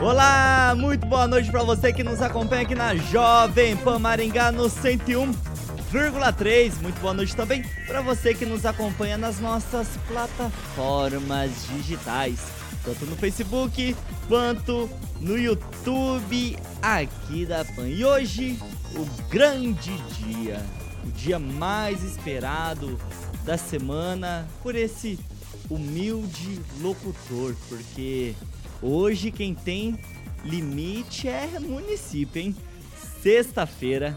Olá, muito boa noite para você que nos acompanha aqui na Jovem Pan Maringá no 101,3. Muito boa noite também para você que nos acompanha nas nossas plataformas digitais, tanto no Facebook quanto no YouTube aqui da Pan. E hoje, o grande dia, o dia mais esperado da semana por esse humilde locutor, porque Hoje quem tem limite é município, hein? Sexta-feira,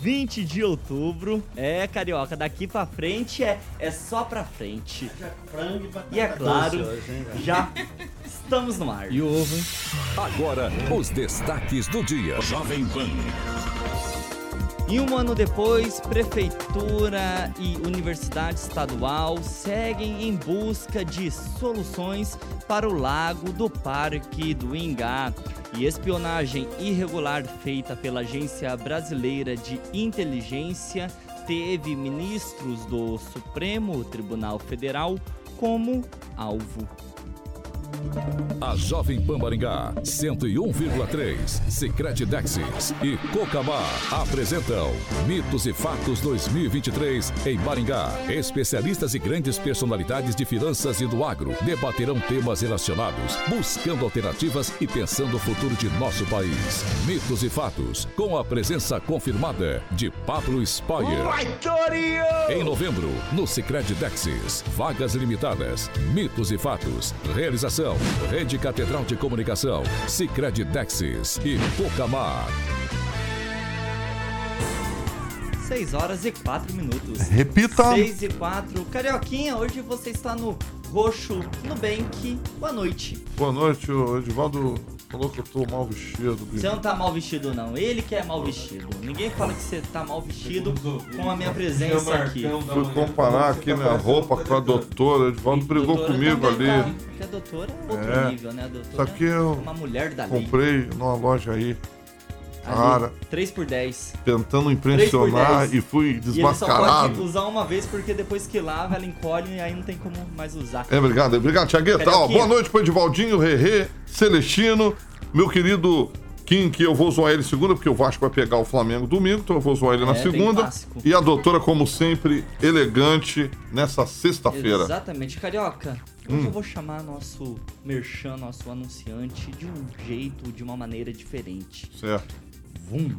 20 de outubro. É, carioca, daqui pra frente é, é só pra frente. E é claro, já estamos no ar. E o ovo, hein? Agora, os destaques do dia. Jovem Pan. E um ano depois, Prefeitura e Universidade Estadual seguem em busca de soluções para o lago do Parque do Ingá. E espionagem irregular feita pela Agência Brasileira de Inteligência teve ministros do Supremo Tribunal Federal como alvo. A Jovem Pan Maringá, 101,3, Secret Dexis e Cocamar apresentam Mitos e Fatos 2023 em Maringá. Especialistas e grandes personalidades de finanças e do agro debaterão temas relacionados, buscando alternativas e pensando o futuro de nosso país. Mitos e Fatos, com a presença confirmada de Pablo Spoyer. Em novembro, no Secret Dexis, vagas limitadas, Mitos e Fatos, realização Rede Catedral de Comunicação, Sicredi Dexis e Pocamar. 6 horas e 4 minutos. Repita. 6 e 4. Carioquinha, hoje você está no Roxo Nubank. Boa noite. Boa noite, o Edivaldo falou que eu tô mal vestido. Você não tá mal vestido, não. Ele que é mal vestido. Ninguém fala que você tá mal vestido com a minha presença aqui. Fui comparar aqui minha roupa com a doutora. O Edivaldo brigou Doutora comigo ali. tá, Porque a doutora é outro É. nível, né? A doutora Isso aqui eu é uma mulher da lei. comprei numa loja aí, cara. 3 por 10. tentando impressionar 10. e fui E ele só desmascarado. pode usar uma vez porque depois que lava ela encolhe e aí não tem como mais usar. É, obrigado, obrigado, Tiagueta. Ó, boa noite pro Edivaldinho, Rerê, Celestino, meu querido Kim, que eu vou zoar ele segunda, porque o Vasco vai pegar o Flamengo domingo, então eu vou zoar ele na É, bem segunda. E a doutora, como sempre, elegante nessa sexta-feira. Exatamente, Carioca. Hum. Eu vou chamar nosso merchan, nosso anunciante, de um jeito, de uma maneira diferente. Certo. Vum.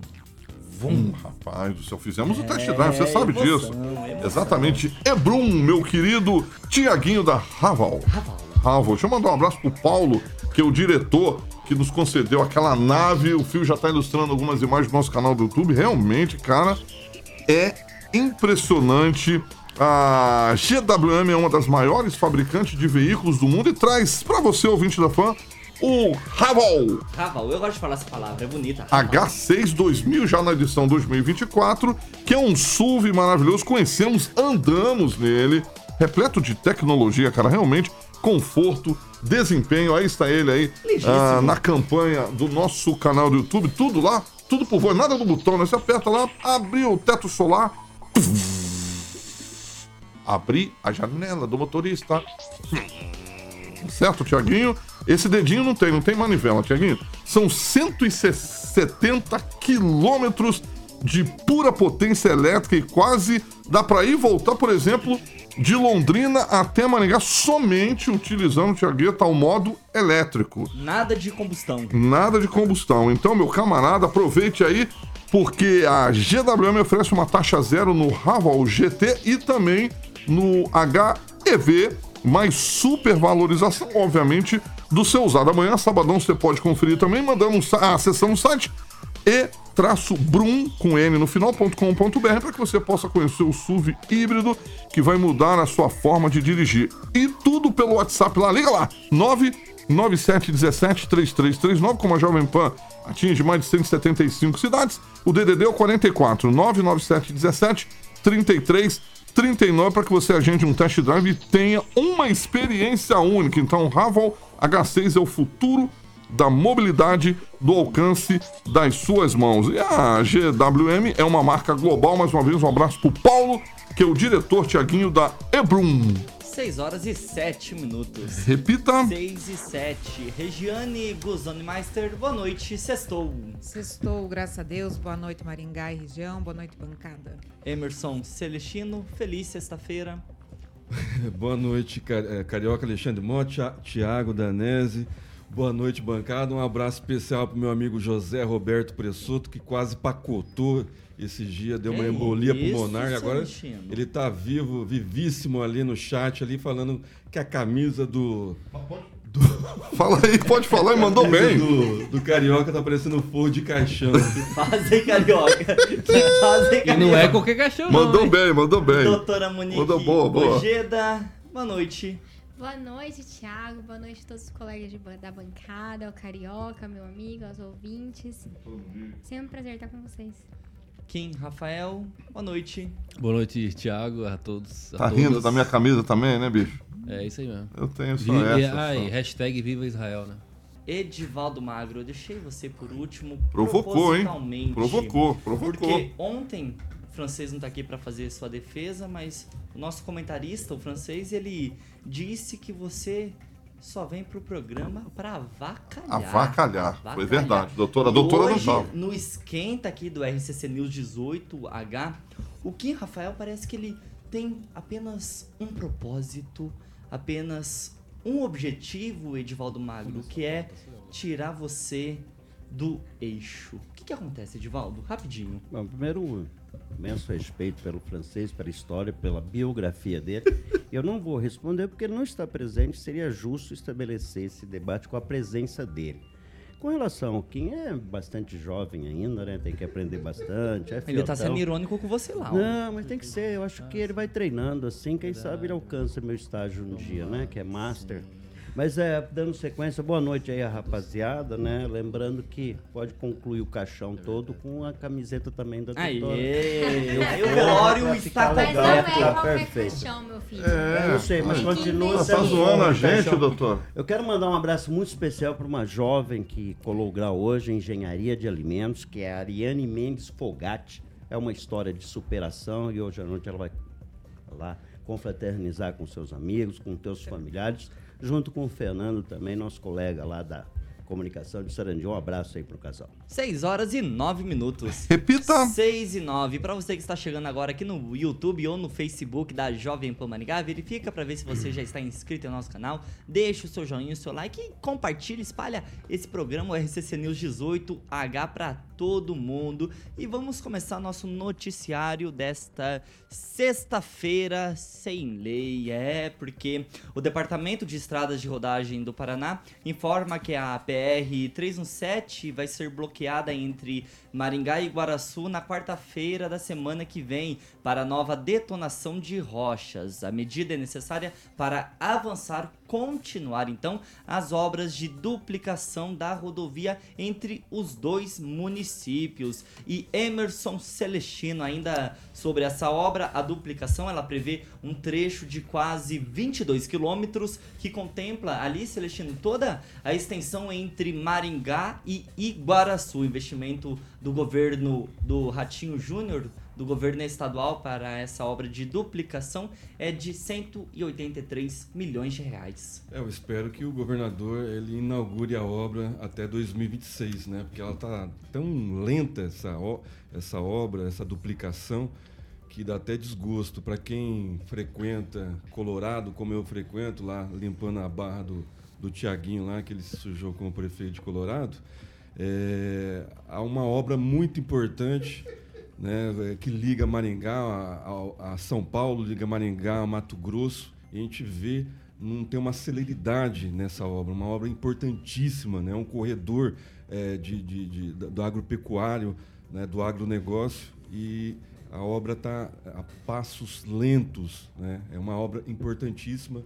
Hum, rapaz do céu, fizemos o test É, drive, você sabe emoção, disso. emoção. Exatamente. Ebrum, meu querido Tiaguinho da Raval. Raval. Deixa eu mandar um abraço pro Paulo, que é o diretor que nos concedeu aquela nave. O Fio já tá ilustrando algumas imagens do nosso canal do YouTube. Realmente, cara, é impressionante. A GWM é uma das maiores fabricantes de veículos do mundo e traz pra você, ouvinte da fã, o Raval. Raval, eu gosto de falar essa palavra, é bonita. H6 2000, já na edição 2024, que é um SUV maravilhoso. Conhecemos, andamos nele, repleto de tecnologia, cara, realmente conforto, desempenho. Aí está ele aí ah, na campanha do nosso canal do YouTube, tudo lá, tudo por voz, nada do botão, né? Você aperta lá, abriu o teto solar. Abrir a janela do motorista. Certo, Tiaguinho? Esse dedinho não tem, não tem manivela, Tiaguinho. São 170 quilômetros de pura potência elétrica e quase dá para ir voltar, por exemplo, de Londrina até Maringá somente utilizando, o modo elétrico. Nada de combustão. Nada de combustão. Então, meu camarada, aproveite aí porque a GWM oferece uma taxa zero no Raval GT e também no HEV, mais supervalorização, obviamente, do seu usado. Amanhã, sabadão, você pode conferir também, mandando ah, acessando o site e-brum com N no final.com.br para que você possa conhecer o SUV híbrido que vai mudar a sua forma de dirigir. E tudo pelo WhatsApp lá, liga lá, 99717 3339, como a Jovem Pan atinge mais de 175 cidades. O DDD é o 44 99717 3339 para que você agende um test drive e tenha uma experiência única. Então, Raval H6 é o futuro da mobilidade do alcance das suas mãos. E a GWM é uma marca global. Mais uma vez, um abraço para o Paulo, que é o diretor Tiaguinho da Ebrum. 6 horas e 7 minutos. Repita. 6 e 7. Regiane Guzoni Meister, boa noite. Sextou. Sextou, graças a Deus. Boa noite, Maringá e região. Boa noite, bancada. Emerson Celestino, feliz sexta-feira. boa noite, eh, Carioca Alexandre Monte, Tiago Danese. Boa noite, bancada. Um abraço especial para o meu amigo José Roberto Pressoto, que quase pacotou esse dia, deu uma que embolia isso, pulmonar. E agora ele está vivo, vivíssimo ali no chat, ali falando que a camisa do. do... Fala aí, pode falar, e mandou bem. Do, do Carioca tá parecendo um forro de caixão. Fazem Carioca. Fazem Carioca. E não é qualquer caixão, Mandou não, bem, mandou bem. Doutora Monique mandou boa, boa. Ojeda, boa noite. Boa noite, Thiago. Boa noite a todos os colegas de, da bancada, ao Carioca, meu amigo, aos ouvintes. Sempre um prazer estar com vocês. Kim, Rafael, boa noite. Boa noite, Thiago, a todos. A tá todas. rindo da minha camisa também, né, bicho? É isso aí mesmo. Eu tenho só Vi, essa. Ah, só. hashtag Viva Israel, né? Edivaldo Magro, eu deixei você por último. Provocou, hein? Provocou, provocou. Porque ontem o francês não está aqui para fazer sua defesa, mas o nosso comentarista, o francês, ele disse que você só vem pro programa para avacalhar. avacalhar. avacalhar. Foi verdade. Doutora, doutora hoje, não No esquenta aqui do RCC News 18H, o Kim Rafael parece que ele tem apenas um propósito, apenas um objetivo, Edivaldo Magro, que é tirar você do eixo. O que, que acontece, Edivaldo? Rapidinho. Bom, primeiro, imenso respeito pelo francês, pela história, pela biografia dele. Eu não vou responder porque ele não está presente, seria justo estabelecer esse debate com a presença dele. Com relação ao Kim, é bastante jovem ainda, né? Tem que aprender bastante. É ele está sendo irônico com você lá. Não, mas tem que ser. Eu acho que ele vai treinando assim. Quem sabe ele alcança meu estágio um dia, né? Que é Master. Mas é, dando sequência, boa noite aí a rapaziada, né? Lembrando que pode concluir o caixão todo com a camiseta também da doutora. Aê! o velório está completo. Mas não é qualquer perfeito. caixão, meu filho. É, eu não sei, mas continua sendo... Tá zoando a gente, caixão. doutor? Eu quero mandar um abraço muito especial para uma jovem que colou grau hoje em Engenharia de Alimentos, que é a Ariane Mendes Fogatti. É uma história de superação e hoje à noite ela vai lá confraternizar com seus amigos, com seus familiares junto com o Fernando também, nosso colega lá da comunicação de Sarandi. Um abraço aí pro casal. 6 horas e 9 minutos. Repita! 6 e 9. Para você que está chegando agora aqui no YouTube ou no Facebook da Jovem Pan Maringá, verifica para ver se você já está inscrito no nosso canal. Deixa o seu joinha, o seu like e compartilha, espalha esse programa, o RCC News 18H para todo mundo. E vamos começar nosso noticiário desta sexta-feira sem lei. É, porque o Departamento de Estradas de Rodagem do Paraná informa que a PR 317 vai ser bloqueada bloqueada entre Maringá e Guaraçu na quarta-feira da semana que vem para nova detonação de rochas. A medida é necessária para avançar, continuar então as obras de duplicação da rodovia entre os dois municípios. E Emerson Celestino, ainda sobre essa obra, a duplicação ela prevê um trecho de quase 22 quilômetros que contempla ali, Celestino, toda a extensão entre Maringá e Iguaraçu investimento do governo do Ratinho Júnior, do governo estadual para essa obra de duplicação é de 183 milhões de reais. Eu espero que o governador ele inaugure a obra até 2026, né? Porque ela está tão lenta essa, essa obra, essa duplicação que dá até desgosto para quem frequenta Colorado, como eu frequento lá, limpando a barra do, do Tiaguinho lá, que ele se sujou como prefeito de Colorado É, há uma obra muito importante né, que liga Maringá a, a, a São Paulo, liga Maringá a Mato Grosso, e a gente vê não tem uma celeridade nessa obra, uma obra importantíssima, né? um corredor é, de, de, de, do agropecuário, né? do agronegócio, e a obra está a passos lentos. Né? É uma obra importantíssima,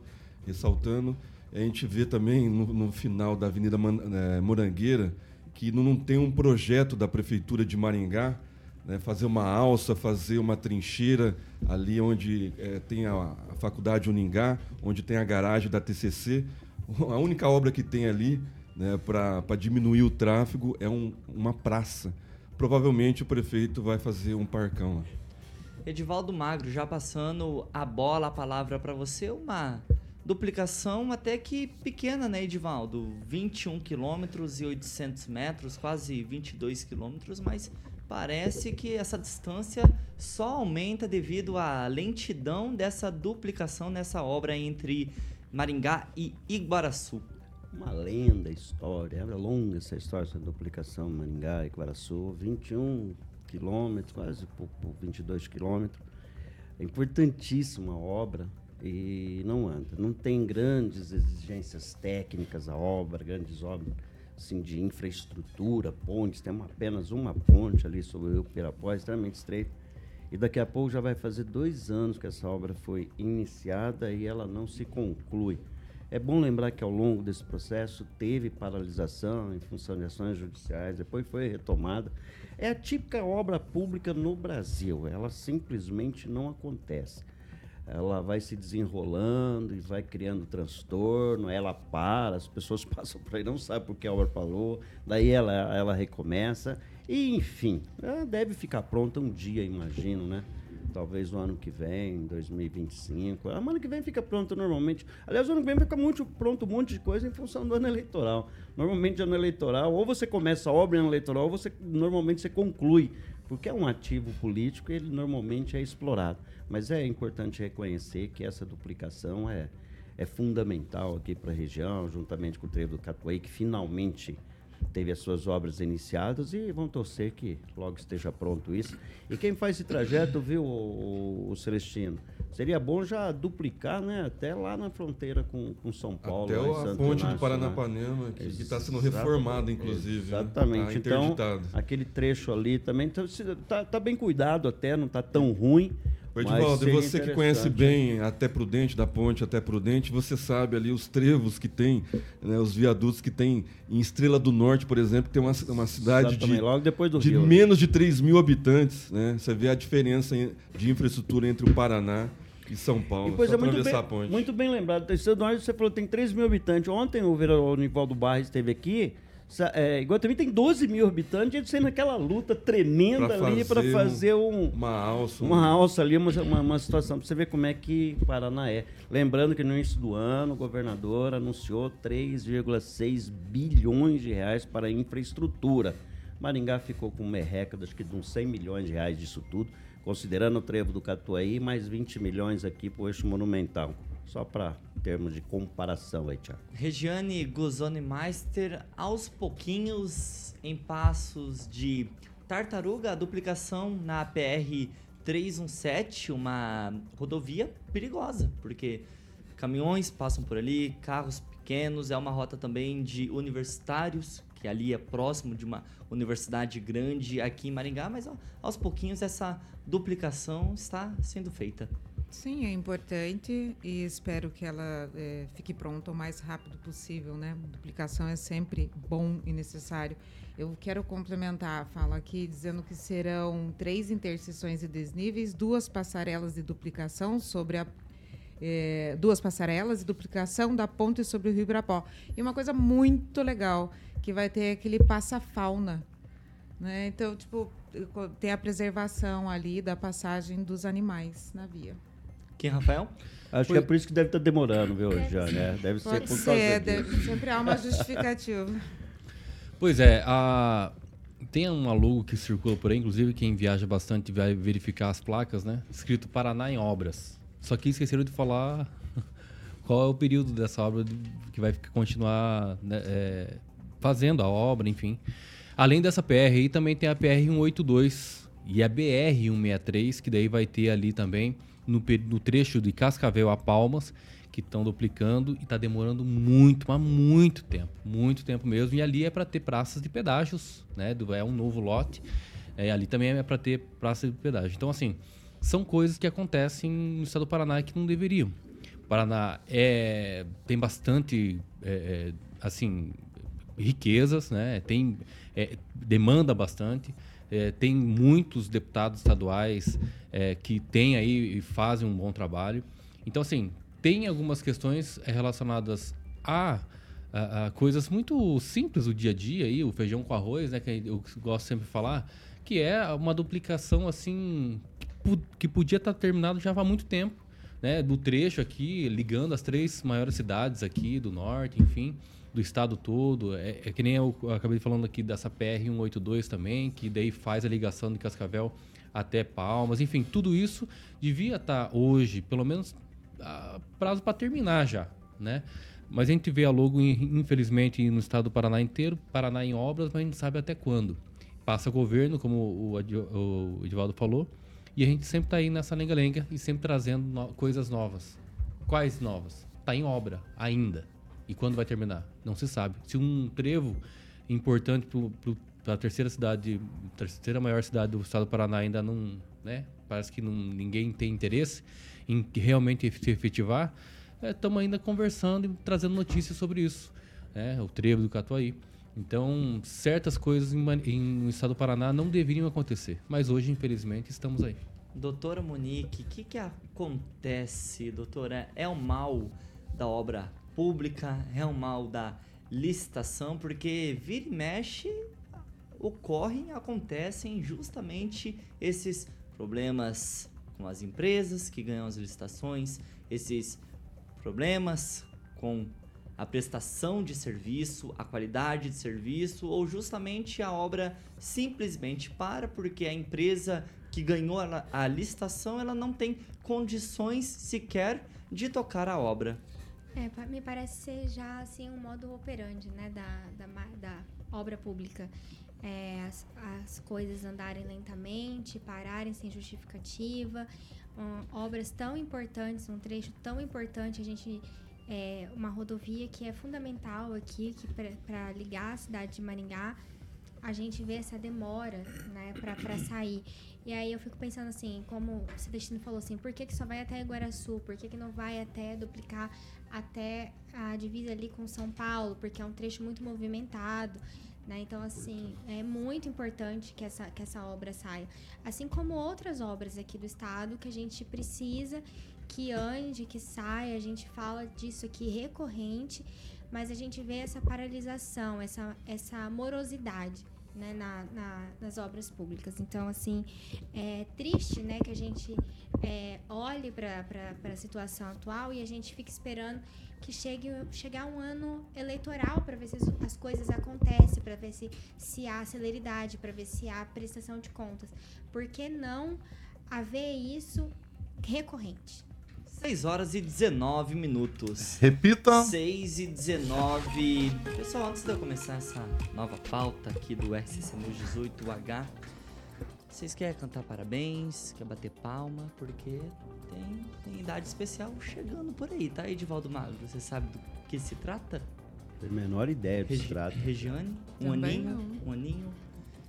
ressaltando. A gente vê também no, no final da Avenida Man, é, Morangueira que não, tem um projeto da Prefeitura de Maringá né, fazer uma alça, fazer uma trincheira ali onde é, tem a, a, Faculdade Uningá, onde tem a garagem da TCC. A única obra que tem ali né, para diminuir o tráfego é um, uma praça. Provavelmente o prefeito vai fazer um parcão lá. Edivaldo Magro, já passando a bola, a palavra para você, uma duplicação até que pequena, né, Edivaldo? 21 quilômetros e 800 metros, quase 22 quilômetros, mas parece que essa distância só aumenta devido à lentidão dessa duplicação nessa obra entre Maringá e Iguaraçu. Uma lenda história, é longa essa história, essa duplicação Maringá e Iguaraçu, 21 quilômetros, quase por, por 22 quilômetros. É importantíssima obra e não anda. Não tem grandes exigências técnicas a obra, grandes obras assim, de infraestrutura, pontes, tem uma, apenas uma ponte ali sobre o Rio Pirapó, extremamente estreito. E daqui a pouco já vai fazer dois anos que essa obra foi iniciada e ela não se conclui. É bom lembrar que ao longo desse processo teve paralisação em função de ações judiciais, depois foi retomada. É a típica obra pública no Brasil, ela simplesmente não acontece ela vai se desenrolando e vai criando transtorno, ela para, as pessoas passam por aí, não sabem por que a obra parou, daí ela, ela recomeça, e enfim, ela deve ficar pronta um dia, imagino, né? Talvez no ano que vem, 2025. O ano que vem fica pronto normalmente. Aliás, o ano que vem fica muito pronto um monte de coisa em função do ano eleitoral. Normalmente, ano eleitoral, ou você começa a obra em ano eleitoral, ou você normalmente você conclui porque é um ativo político ele normalmente é explorado. Mas é importante reconhecer que essa duplicação é, é fundamental aqui para a região, juntamente com o trevo do Catuai, que finalmente teve as suas obras iniciadas e vão torcer que logo esteja pronto isso. E quem faz esse trajeto, viu, o, o Celestino? Seria bom já duplicar, né? Até lá na fronteira com, com São Paulo. Até a ponte do Paranapanema, né? que está sendo reformada, inclusive. Né? Exatamente. Né? Tá então, aquele trecho ali também está tá, tá bem cuidado até, não está tão ruim. Edivaldo, e você que conhece bem até Prudente, da ponte até Prudente, você sabe ali os trevos que tem, né, os viadutos que tem em Estrela do Norte, por exemplo, que tem uma, uma cidade de, de Rio, né? menos de 3 mil habitantes. Né? Você vê a diferença de infraestrutura entre o Paraná e São Paulo. E, pois é, muito bem, muito bem lembrado. Estrela do Norte, você falou que tem 3 mil habitantes. Ontem o vereador Nivaldo Barres esteve aqui é, Iguatemi tem 12 mil habitantes, eles sendo aquela luta tremenda pra ali para fazer um, uma alça, uma alça ali, uma, uma, uma situação para você ver como é que Paraná é. Lembrando que no início do ano o governador anunciou 3,6 bilhões de reais para infraestrutura. Maringá ficou com merreca, acho que de uns 100 milhões de reais disso tudo, considerando o trevo do Catuaí, mais 20 milhões aqui para o eixo monumental. Só para termos de comparação aí, Tiago. Regiane Guzoni Meister, aos pouquinhos, em passos de tartaruga, a duplicação na PR 317, uma rodovia perigosa, porque caminhões passam por ali, carros pequenos, é uma rota também de universitários, que ali é próximo de uma universidade grande aqui em Maringá, mas ó, aos pouquinhos essa duplicação está sendo feita. Sim, é importante e espero que ela é, fique pronta o mais rápido possível, né? Duplicação é sempre bom e necessário. Eu quero complementar a fala aqui dizendo que serão três interseções e desníveis, duas passarelas de duplicação sobre a é, duas passarelas e duplicação da ponte sobre o Rio Brapó. E uma coisa muito legal, que vai ter aquele passa-fauna. Né? Então, tipo, tem a preservação ali da passagem dos animais na via. Quem, Rafael? Acho Foi... que é por isso que deve estar tá demorando, viu, já, né? Deve Pode ser por causa ser, deve, sempre há uma justificativa. Pois é, a... tem um alugo que circula por aí, inclusive quem viaja bastante vai verificar as placas, né? Escrito Paraná em obras. Só que esqueceram de falar qual é o período dessa obra que vai continuar né, é, fazendo a obra, enfim. Além dessa PR aí, também tem a PR 182 e a BR 163, que daí vai ter ali também no, no trecho de Cascavel a Palmas, que estão duplicando e está demorando muito, mas muito tempo, muito tempo mesmo. E ali é para ter praças de pedágios, né? É um novo lote. É, ali também é para ter praça de pedágio. Então, assim, são coisas que acontecem no estado do Paraná que não deveriam. O Paraná é, tem bastante, é, é, assim, riquezas, né? Tem é, demanda bastante. É, tem muitos deputados estaduais é, que têm aí e fazem um bom trabalho. Então, assim, tem algumas questões relacionadas a, a- a coisas muito simples do dia a dia, aí, o feijão com arroz, né? Que eu gosto sempre de falar, que é uma duplicação assim que, que podia estar terminado já há muito tempo, né? Do trecho aqui ligando as três maiores cidades aqui do norte, enfim, do estado todo. É, é que nem eu acabei falando aqui dessa PR 182 também, que daí faz a ligação de Cascavel até Palmas, enfim, tudo isso devia estar hoje, pelo menos a prazo para terminar já, né? Mas a gente vê a logo, in- infelizmente, no estado do Paraná inteiro, Paraná em obras, mas a gente sabe até quando. Passa governo, como o, o Edivaldo falou, e a gente sempre está aí nessa lenga-lenga e sempre trazendo no- coisas novas. Quais novas? Está em obra ainda. E quando vai terminar? Não se sabe. Se um trevo importante para a terceira cidade, terceira maior cidade do estado do Paraná ainda não, né? Parece que não, ninguém tem interesse em realmente se efetivar. Estamos ainda conversando e trazendo notícias sobre isso, né? O trevo do Catuaí. Então, certas coisas em, em, no estado do Paraná não deveriam acontecer, mas hoje, infelizmente, estamos aí. Doutora Monique, o que, que acontece, doutora? É o mal da obra pública? É o mal da licitação? Porque vira e mexe ocorrem, acontecem justamente esses problemas com as empresas que ganham as licitações, esses problemas com a prestação de serviço, a qualidade de serviço, ou justamente a obra simplesmente para porque a empresa que ganhou a licitação ela não tem condições sequer de tocar a obra. É, me parece ser já assim um modo operandi, né, da, da, da obra pública. É, as, as coisas andarem lentamente, pararem sem justificativa, hum, obras tão importantes, um trecho tão importante, a gente é, uma rodovia que é fundamental aqui que para ligar a cidade de Maringá, a gente vê essa demora, né, para sair. E aí eu fico pensando assim, como o Celestino falou assim, por que, que só vai até Iguaraçu? Por que, que não vai até duplicar até a divisa ali com São Paulo? Porque é um trecho muito movimentado. Né? Então, assim, é muito importante que essa, que essa obra saia. Assim como outras obras aqui do estado que a gente precisa que ande, que saia. A gente fala disso aqui recorrente, mas a gente vê essa paralisação, essa, essa morosidade. Né, na, na- nas obras públicas. Então, assim, é triste né, que a gente é, olhe para a situação atual e a gente fique esperando que chegue chegar um ano eleitoral para ver se as, as coisas acontecem, para ver se, se há celeridade, para ver se há prestação de contas. Por que não haver isso recorrente? 6 horas e 19 minutos. Repita. 6 e 19. Pessoal, antes de eu começar essa nova pauta aqui do News 18H, vocês querem cantar parabéns? Quer bater palma? Porque tem, tem idade especial chegando por aí, tá, Edivaldo Magro? Você sabe do que se trata? Tem a menor ideia do que se trata. Regiane? Um Também aninho? não. Um aninho?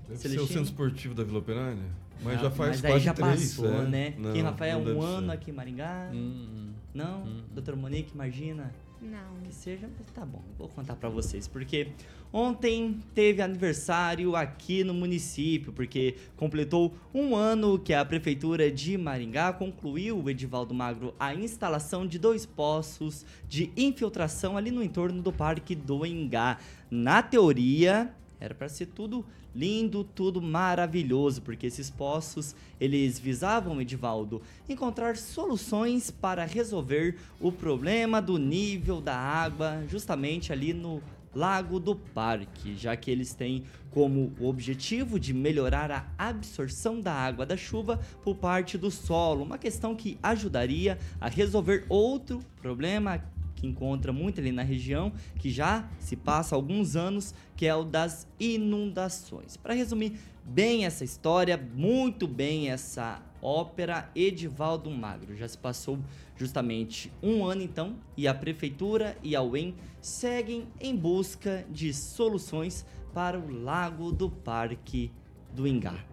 Deve ser o? Centro Esportivo da Vila Operária. Mas Ah, já faz mas quase já três, passou, é. né? Não, Quem, Rafael, não um ano ser. aqui em Maringá? Hum, Não? Hum. Doutora Monique, imagina? Não. Que seja, mas tá bom, vou contar pra vocês, porque ontem teve aniversário aqui no município, porque completou um ano que a prefeitura de Maringá concluiu, o Edivaldo Magro, a instalação de dois poços de infiltração ali no entorno do Parque do Engá. Na teoria, era para ser tudo lindo, tudo maravilhoso, porque esses poços, eles visavam, Edivaldo, encontrar soluções para resolver o problema do nível da água justamente ali no Lago do Parque, já que eles têm como objetivo de melhorar a absorção da água da chuva por parte do solo, uma questão que ajudaria a resolver outro problema encontra muito ali na região, que já se passa alguns anos, que é o das inundações. Para resumir bem essa história, muito bem essa ópera Edivaldo Magro. Já se passou justamente um ano então e a prefeitura e a UEM seguem em busca de soluções para o Lago do Parque do Ingá.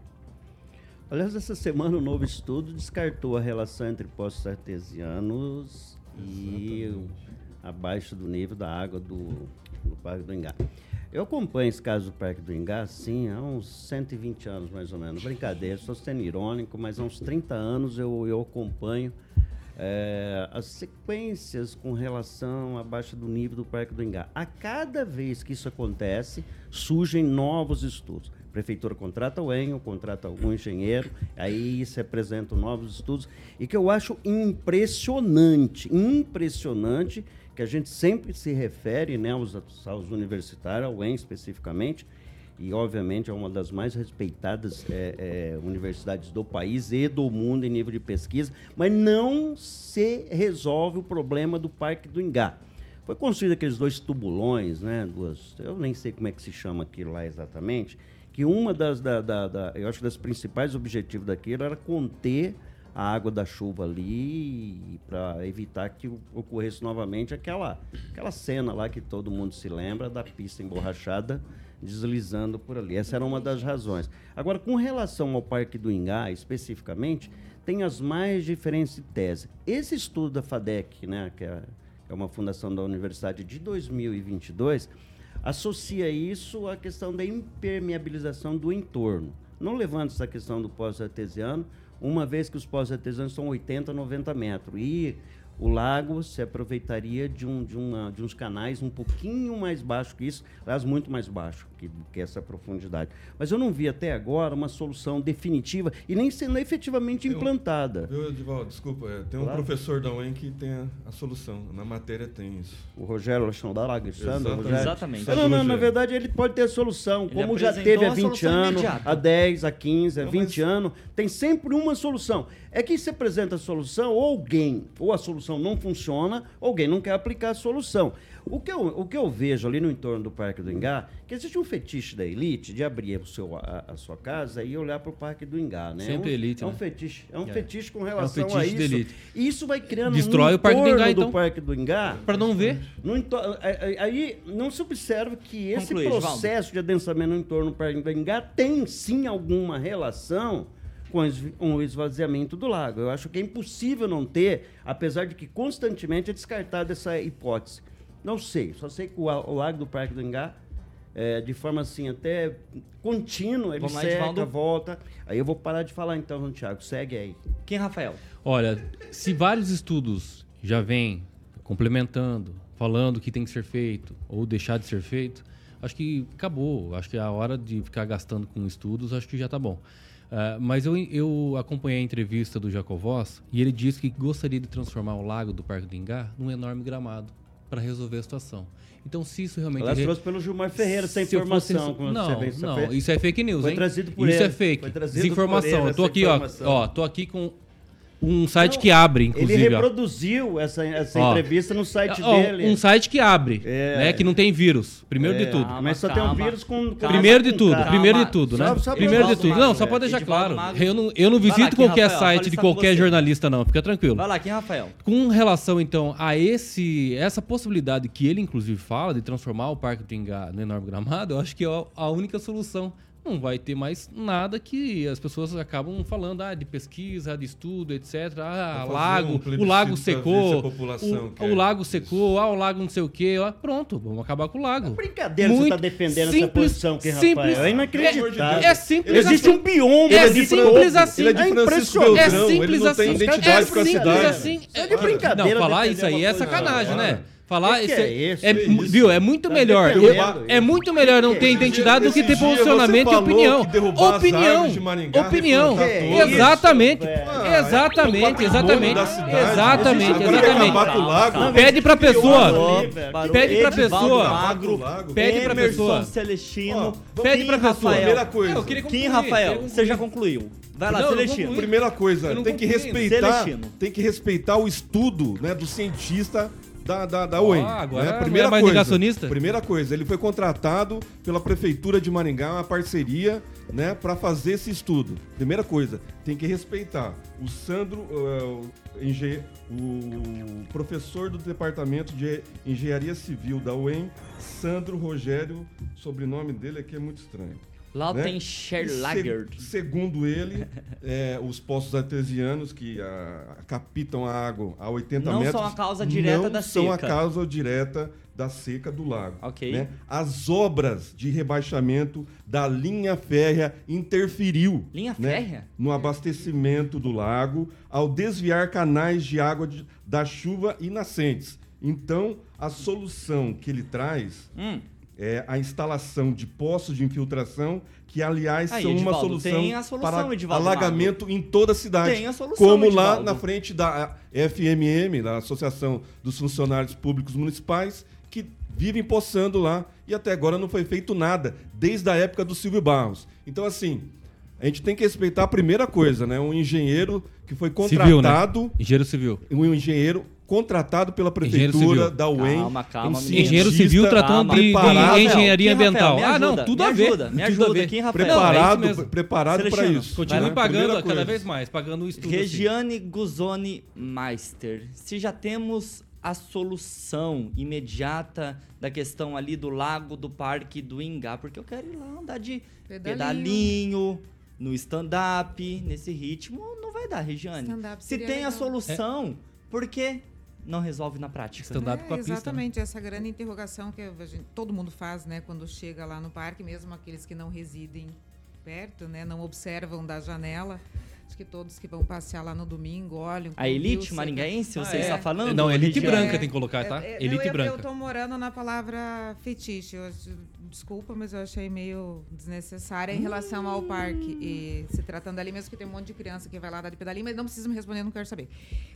Aliás, essa semana um novo estudo descartou a relação entre poços artesianos e o- abaixo do nível da água do, do Parque do Ingá. Eu acompanho esse caso do Parque do Ingá, sim, há uns 120 anos mais ou menos. Brincadeira, estou sendo irônico, mas há uns 30 anos eu, eu acompanho eh, as sequências com relação abaixo do nível do Parque do Ingá. A cada vez que isso acontece, surgem novos estudos. A prefeitura contrata o Enio, contrata algum engenheiro, aí se apresentam novos estudos, e que eu acho impressionante, impressionante, que a gente sempre se refere né, aos, aos universitários, ao EN especificamente, e obviamente é uma das mais respeitadas é, é, universidades do país e do mundo em nível de pesquisa, mas não se resolve o problema do Parque do Ingá. Foi construído aqueles dois tubulões, né? Duas, eu nem sei como é que se chama aquilo lá exatamente, que uma das, da, da, da- eu acho que das principais objetivos daquilo era conter a água da chuva ali para evitar que ocorresse novamente aquela, aquela cena lá que todo mundo se lembra da pista emborrachada deslizando por ali. Essa era uma das razões. Agora, com relação ao Parque do Ingá, especificamente, tem as mais diferentes teses. Esse estudo da FADEC, né, que é, é uma fundação da Universidade de 2022, associa isso à questão da impermeabilização do entorno. Não levando essa questão do poço artesiano, uma vez que os poços artesianos são 80, 90 metros. E o lago se aproveitaria de, um, de, uma, de uns canais um pouquinho mais baixo que isso, aliás, muito mais baixo que, que essa profundidade. Mas eu não vi até agora uma solução definitiva e nem sendo efetivamente Eu- implantada. Viu, Edivaldo? Desculpa, é, tem um Claro. professor da UEM que tem a, a solução. Na matéria tem isso. O Rogério Alexandre Alexandre, Exatamente. Exatamente. Não, não, na verdade ele pode ter a solução, Ele como já teve há a 20 solução anos, imediata. há 10, há 15, há Não, 20 mas- anos, tem sempre uma solução. É que se apresenta a solução, ou alguém, ou a solução não funciona, ou alguém não quer aplicar a solução. O que, eu, o que eu vejo ali no entorno do Parque do Ingá, que existe um fetiche da elite de abrir o seu, a, a sua casa e olhar para o Parque do Ingá, né? Sempre é um, elite, É um né? fetiche, é um É. fetiche com relação a fetiche da isso. elite. E isso vai criando Destrói no o Parque do entorno Ingá, do então. Parque do Ingá Para não ver. no ento- a- a- Aí não se observa que esse Conclui, processo de adensamento no entorno do Parque do Ingá tem sim alguma relação com o esvaziamento do lago. Eu acho que é impossível não ter, apesar de que constantemente é descartada essa hipótese. Não sei, só sei que o, o lago do Parque do Ingá, é, de forma assim até contínua, ele Vamos lá, seca, volta. Aí eu vou parar de falar então, João Thiago, segue aí. Quem, Rafael? Olha, se vários estudos já vêm complementando, falando o que tem que ser feito ou deixar de ser feito, acho que acabou. Acho que a hora de ficar gastando com estudos, acho que já está bom. Ah, mas eu, eu acompanhei a entrevista do Jacovós e ele disse que gostaria de transformar o lago do Parque do Ingá num enorme gramado para resolver a situação. Então, se isso realmente... Ela re- trouxe pelo Gilmar Ferreira essa fosse- informação. como não, bem não, isso é fake news, Foi hein? trazido por isso ele. é fake. Foi trazido Desinformação. por ele eu tô aqui, ó, ó, tô aqui com um site Não, que abre, inclusive, Ele ó. reproduziu essa, essa Ó. entrevista no site Ó, dele. Um site que abre, É. né? Que não tem vírus. Primeiro de É, tudo. Calma, mas só tem um calma. vírus com. Calma. Primeiro de tudo, primeiro de Calma. tudo, né? Só- só Primeiro de tudo. Magro, Não, só pra deixar Edivaldo claro. Magro. Eu não, eu não visito quem, qualquer Rafael? site de qualquer jornalista, não. Fica tranquilo. Vai lá, quem, Rafael? Com relação, então, a esse essa possibilidade que ele, inclusive, fala de transformar o Parque do Ingá no enorme gramado, eu acho que é a única solução. Não vai ter mais nada que as pessoas acabam falando ah, de pesquisa, de estudo, etc. Ah, lago, um o lago secou, população o, o lago isso. secou, ah, o lago não sei o quê. Ah, pronto, vamos acabar com o lago. Brincadeira você tá defendendo essa simples, posição aqui, simples. Rafael. É inacreditável. É simples Existe assim. um bioma É de simples assim. Ele é de É Francisco impressionante. É Beltrão, ele simples não assim. tem É identidade com a simples cidade. assim. Isso é de brincadeira Não, falar isso aí é sacanagem, né? Falar Que que isso é aí- isso? é, mu- isso? viu? É muito Tá melhor. defendendo É muito melhor não Que ter é? identidade do que ter posicionamento e opinião. Opinião. Maringá, Opinião. todas. Exatamente. Ah, é Exatamente, exatamente. Exatamente, exatamente. Pede pra pessoa. Pede pra pessoa. Pede pra pessoa. Celestino. Pede pra pessoa. Rafael. Primeira coisa. Eu queria Kim concluir, Rafael, você já concluiu. Vai lá, Não, Celestino. Primeira coisa, tem que respeitar, tem que respeitar o estudo, né, do cientista da, da, da UEM. Ah, agora né? Primeira é mais coisa, negacionista? Primeira coisa, ele foi contratado pela Prefeitura de Maringá, uma parceria, né, para fazer esse estudo. Primeira coisa, tem que respeitar. O Sandro, o, engen- o professor do Departamento de Engenharia Civil da UEM, Sandro Rogério, sobrenome dele aqui é muito estranho. Lautenschlager. Se- segundo ele, é, os poços artesianos que ah, captam a água a 80 Não metros são a causa direta não da são a seca. causa direta da seca do lago. Ok. né? As obras de rebaixamento da linha férrea interferiu Linha né, férrea? no abastecimento do lago ao desviar canais de água de- da chuva e nascentes. Então, a solução que ele traz Hum. É a instalação de poços de infiltração, que aliás Aí, são uma Edivaldo, solução, tem a solução, para Edivaldo alagamento em toda a cidade. Tem a solução, como lá Edivaldo. na frente da FMM, da Associação dos Funcionários Públicos Municipais, que vivem poçando lá e até agora não foi feito nada, desde a época do Silvio Barros. Então, assim, a gente tem que respeitar a primeira coisa, né? Um engenheiro que foi Civil, né? contratado, Engenheiro civil. um engenheiro contratado pela prefeitura da UEM. Calma, calma, um. Engenheiro civil tratando calma. de, de preparado. engenharia Rafael, ambiental. me ah, não, ajuda, tudo me a ver. ajuda, me tudo ajuda a aqui, Rafael. Não, é preparado, preparado para isso. Continue lá. pagando cada coisa. vez mais, pagando o estudo. assim. Regiane Guzoni Meister, se já temos a solução imediata da questão ali do lago do Parque do Ingá, porque eu quero ir lá andar de Pedalinho. pedalinho, no stand-up, nesse ritmo, não vai dar, Regiane. Stand-up Se tem a legal. solução, por que não resolve na prática? Stand-up com a É, pista. né? exatamente, essa grande interrogação que a gente- todo mundo faz, né, quando chega lá no parque, mesmo aqueles que não residem perto, né, não observam da janela. Acho que todos que vão passear lá no domingo olham. A elite seca- maringaense, você Ah, é. está falando? Não, elite branca tem que colocar, tá? É, é, elite eu, branca. Eu tô morando na palavra fetiche. Eu desculpa, mas eu achei meio desnecessária em relação ao parque. E se tratando ali mesmo que tem um monte de criança que vai lá dar de pedalinho, mas não precisa me responder, não quero saber.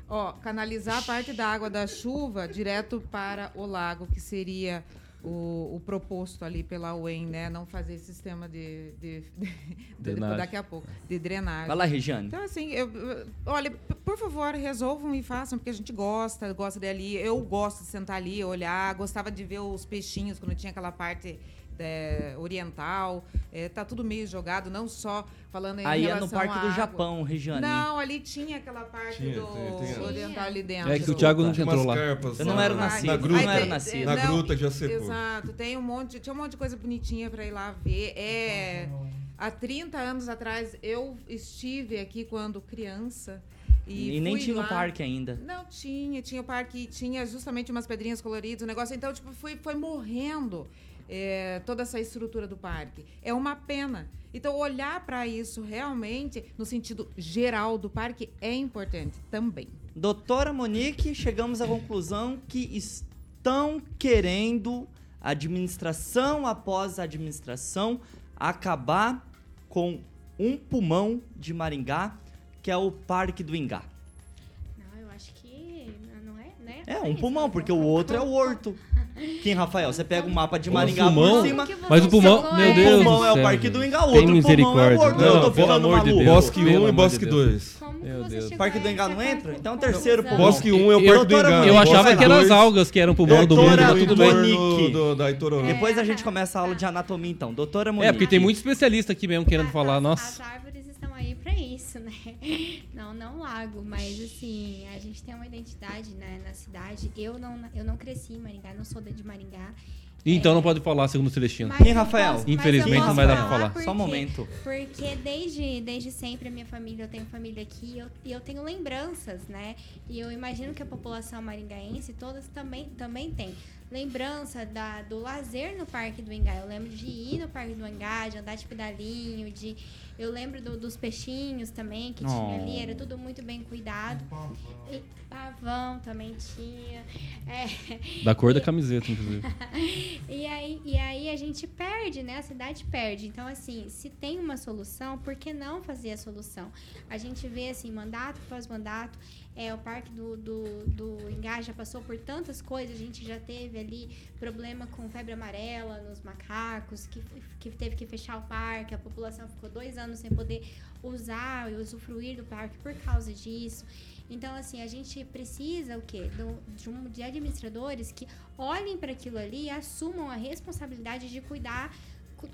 Ó, canalizar a parte da água da chuva direto para o lago, que seria o, o proposto ali pela UEM, né? Não fazer esse sistema de, de, de- de- daqui a pouco, de drenagem. Vai lá, Regiane. Então, assim, eu- eu- olha, por favor, resolvam e façam, porque a gente gosta, gosta de ali. Eu gosto de sentar ali, olhar, gostava de ver os peixinhos quando tinha aquela parte é, oriental. É, tá tudo meio jogado, não só falando em Aí é no Parque do água. Japão, Regiane. Não, ali tinha aquela parte Tinha, do tem- oriental ali dentro. É que o Thiago não Tinha entrou lá. carpas Eu não era na- nascido. Na gruta, não era nascido. na gruta já secou. Exato, tem um monte, tinha um monte de coisa bonitinha para ir lá ver. É, há 30 anos atrás eu estive aqui quando criança e, E, nem fui tinha o parque ainda. Não tinha, tinha o parque, e tinha justamente umas pedrinhas coloridas, o negócio. Então, tipo, foi, foi morrendo é, toda essa estrutura do parque. É uma pena. Então, olhar para isso realmente, no sentido geral do parque, é importante também. Doutora Monique, chegamos à conclusão que estão querendo, administração após administração, acabar com um pulmão de Maringá, que é o Parque do Ingá. Não, eu acho que não é, né? É, Não um pulmão, porque o outro é o horto. Quem, Rafael? Você pega o mapa de Um Maringá pulmão? por cima. Mas o pulmão, meu é? O Deus pulmão é o Parque do o Tem outro pulmão é o misericórdia. horto. Não, eu tô ficando amor de maluco. Deus. Bosque Pelo 1 amor e de Bosque Deus. 2. Como que Meu Deus. Parque do essa não entra? conclu- Então é o terceiro pulmão. Bosque 1 é o Eu- Parque do. Monique, Eu achava que eram as algas que eram pulmão do Doutora mundo, mas tudo bem. Itororó. Depois a gente começa a aula de anatomia, então. Doutora Monique. É, porque tem muito especialista aqui mesmo querendo As- falar, nossa. As árvores isso, né? Não, não lago, mas assim, a gente tem uma identidade né, na cidade. Eu não, eu não cresci em Maringá, não sou de Maringá. Então não pode falar, segundo o Celestino. Mas Quem, Rafael? posso- Infelizmente não vai dar pra falar. porque- Só um momento. Porque desde, desde sempre a minha família, eu tenho família aqui e eu, eu tenho lembranças, né? E eu imagino que a população maringaense todas também, também tem. Lembrança da, do lazer no Parque do Engá. Eu lembro de ir no Parque do Engá, de andar de pedalinho, de... Eu lembro do- dos peixinhos também que tinha ali, era tudo muito bem cuidado. E pavão também tinha. É, Da cor da camiseta, inclusive. e aí, e aí a gente perde, né? A cidade perde. Então, assim, se tem uma solução, por que não fazer a solução? A gente vê, assim, mandato após mandato, É, o parque do, do, do já passou por tantas coisas. A gente já teve ali problema com febre amarela nos macacos, que, que teve que fechar o parque. A população ficou dois anos sem poder usar e usufruir do parque por causa disso. Então, assim, a gente precisa o quê? De, um, de administradores que olhem para aquilo ali e assumam a responsabilidade de cuidar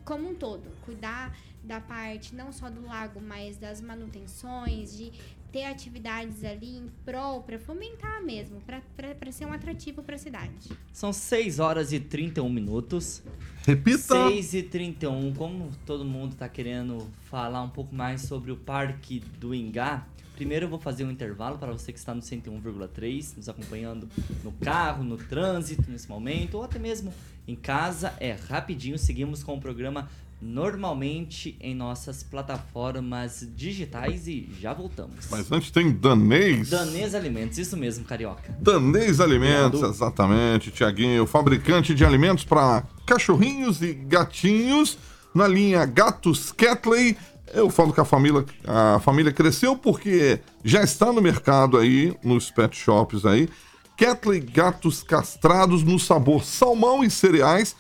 como um todo. Cuidar da parte não só do lago, mas das manutenções, de ter atividades ali em prol, para fomentar mesmo, para ser um atrativo para a cidade. São 6 horas e 31 minutos. Repita! 6 e 31, como todo mundo está querendo falar um pouco mais sobre o Parque do Ingá, primeiro eu vou fazer um intervalo para você que está no 101,3, nos acompanhando no carro, no trânsito nesse momento, ou até mesmo em casa. É rapidinho, seguimos com o programa normalmente em nossas plataformas digitais e já voltamos. Mas antes tem Danês. Danês Alimentos, isso mesmo, carioca. Danês Alimentos, exatamente, Tiaguinho, fabricante de alimentos para cachorrinhos e gatinhos na linha Gatos Catley. Eu falo que a família, a família cresceu porque já está no mercado aí, nos pet shops aí. Catley Gatos Castrados no sabor salmão e cereais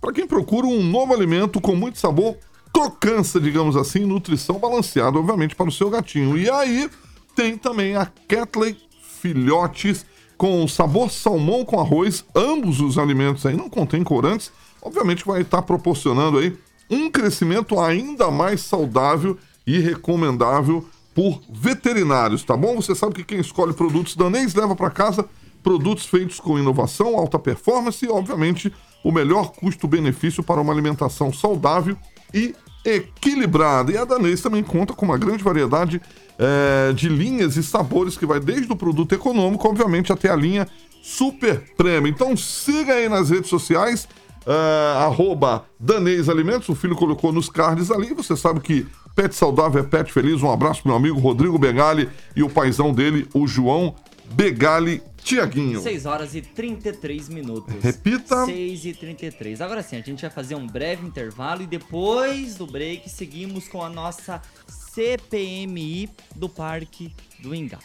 para quem procura um novo alimento com muito sabor, crocância, digamos assim, nutrição balanceada, obviamente, para o seu gatinho. E aí tem também a Catley Filhotes com sabor salmão com arroz. Ambos os alimentos aí não contêm corantes. Obviamente vai estar proporcionando aí um crescimento ainda mais saudável e recomendável por veterinários, tá bom? Você sabe que quem escolhe produtos danês leva para casa produtos feitos com inovação, alta performance e, obviamente, o melhor custo-benefício para uma alimentação saudável e equilibrada. E a Danês também conta com uma grande variedade é, de linhas e sabores que vai desde o produto econômico, obviamente, até a linha super prêmio. Então siga aí nas redes sociais, é, arroba Danês Alimentos, o filho colocou nos cards ali, você sabe que pet saudável é pet feliz. Um abraço pro meu amigo Rodrigo Begali e o paizão dele, o João Begali Tiaguinho. 6 horas e 33 minutos. Repita. 6 e 33. Agora sim, a gente vai fazer um breve intervalo e depois do break seguimos com a nossa CPMI do Parque do Ingá.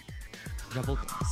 Já voltamos.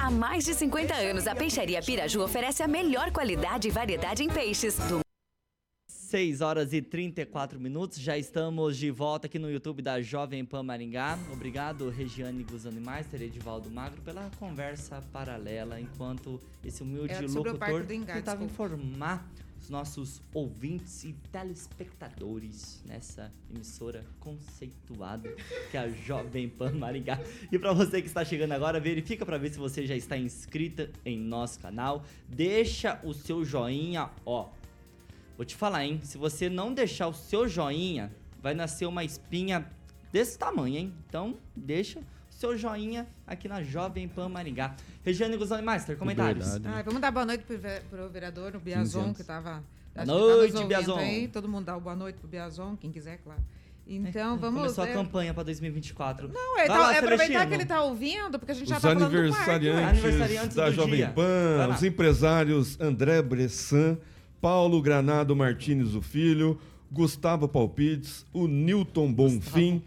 Há mais de 50 anos, a Peixaria Piraju oferece a melhor qualidade e variedade em peixes. Do 6 horas e 34 minutos, já estamos de volta aqui no YouTube da Jovem Pan Maringá. Obrigado, Regiane dos Animais, Edivaldo Magro, pela conversa paralela, enquanto esse humilde locutor tentava informar os nossos ouvintes e telespectadores nessa emissora conceituada que é a Jovem Pan Maringá. E para você que está chegando agora, verifica para ver se você já está inscrita em nosso canal. Deixa o seu joinha, ó, Vou te falar, hein? Se você não deixar o seu joinha, vai nascer uma espinha desse tamanho, hein? Então, deixa seu joinha aqui na Jovem Pan Maringá. Regiane Guzani Master, comentários. Verdade, né? ah, vamos dar boa noite pro, vereador, o Biazon, que estava... Boa noite, tá Biazon. Aí. Todo mundo dá boa noite pro Biazon, quem quiser, claro. Então, é, vamos. Começou é... a campanha para 2024. Não, é, tá, lá, é aproveitar que ele está ouvindo, porque a gente os já está falando aniversariantes, aniversariantes da Jovem dia. Pan, os empresários André Bressan, Paulo Granado Martins, o filho, Gustavo Palpites, o Newton Bonfim,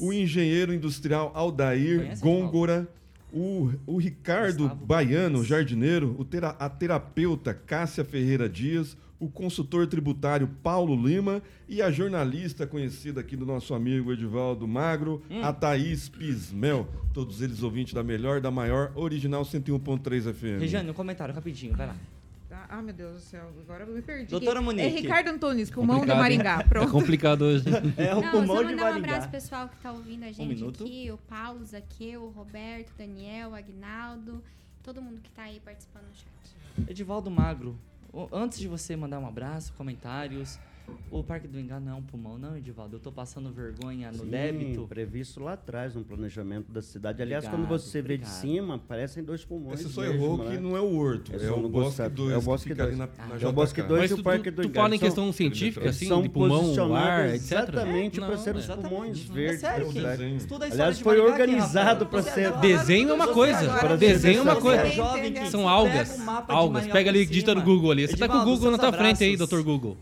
o engenheiro industrial Aldair Gôngora, o, o Ricardo Gustavo Baiano, Palpites. jardineiro, o tera, a terapeuta Cássia Ferreira Dias, o consultor tributário Paulo Lima e a jornalista conhecida aqui do nosso amigo Edivaldo Magro, hum. a Thaís Pismel. Todos eles ouvintes da melhor, da maior, original 101.3 FM. Regiane, um comentário rapidinho, vai lá. Ah, meu Deus do céu, agora eu me perdi. Doutora Monique. É Ricardo Antunes, pulmão de Maringá. Pronto. É complicado hoje. é o Não, pulmão só de mandar Maringá. um abraço pessoal que está ouvindo a gente um aqui. O Paulo, Zaqueu, o Roberto, Daniel, o Agnaldo. Todo mundo que está aí participando no chat. Edivaldo Magro, antes de você mandar um abraço, comentários, O Parque do Engar não é um pulmão, não, Edivaldo. Eu tô passando vergonha no Sim, débito. previsto lá atrás no planejamento da cidade. Aliás, Obrigado, quando você vê de obrigado. cima, parecem dois pulmões. Você só errou né? que não é o Horto, é só o Bosque Gostado. 2 É o que Bosque fica ali 2. na- na É o Bosque JK. 2 Mas e tu- o Parque tu- do tu Engar. fala em São- questão científica, assim, são de pulmão, ar, etc? Exatamente Não, para ser os pulmões É verdes. sério, da quem cidade. estuda a Aliás, foi organizado para ser. agora- Desenho é uma coisa. Desenho é uma coisa. que São algas. Algas. Maringá Pega ali digita no. Google ali. Você tá com o Google na tua frente aí, doutor Google.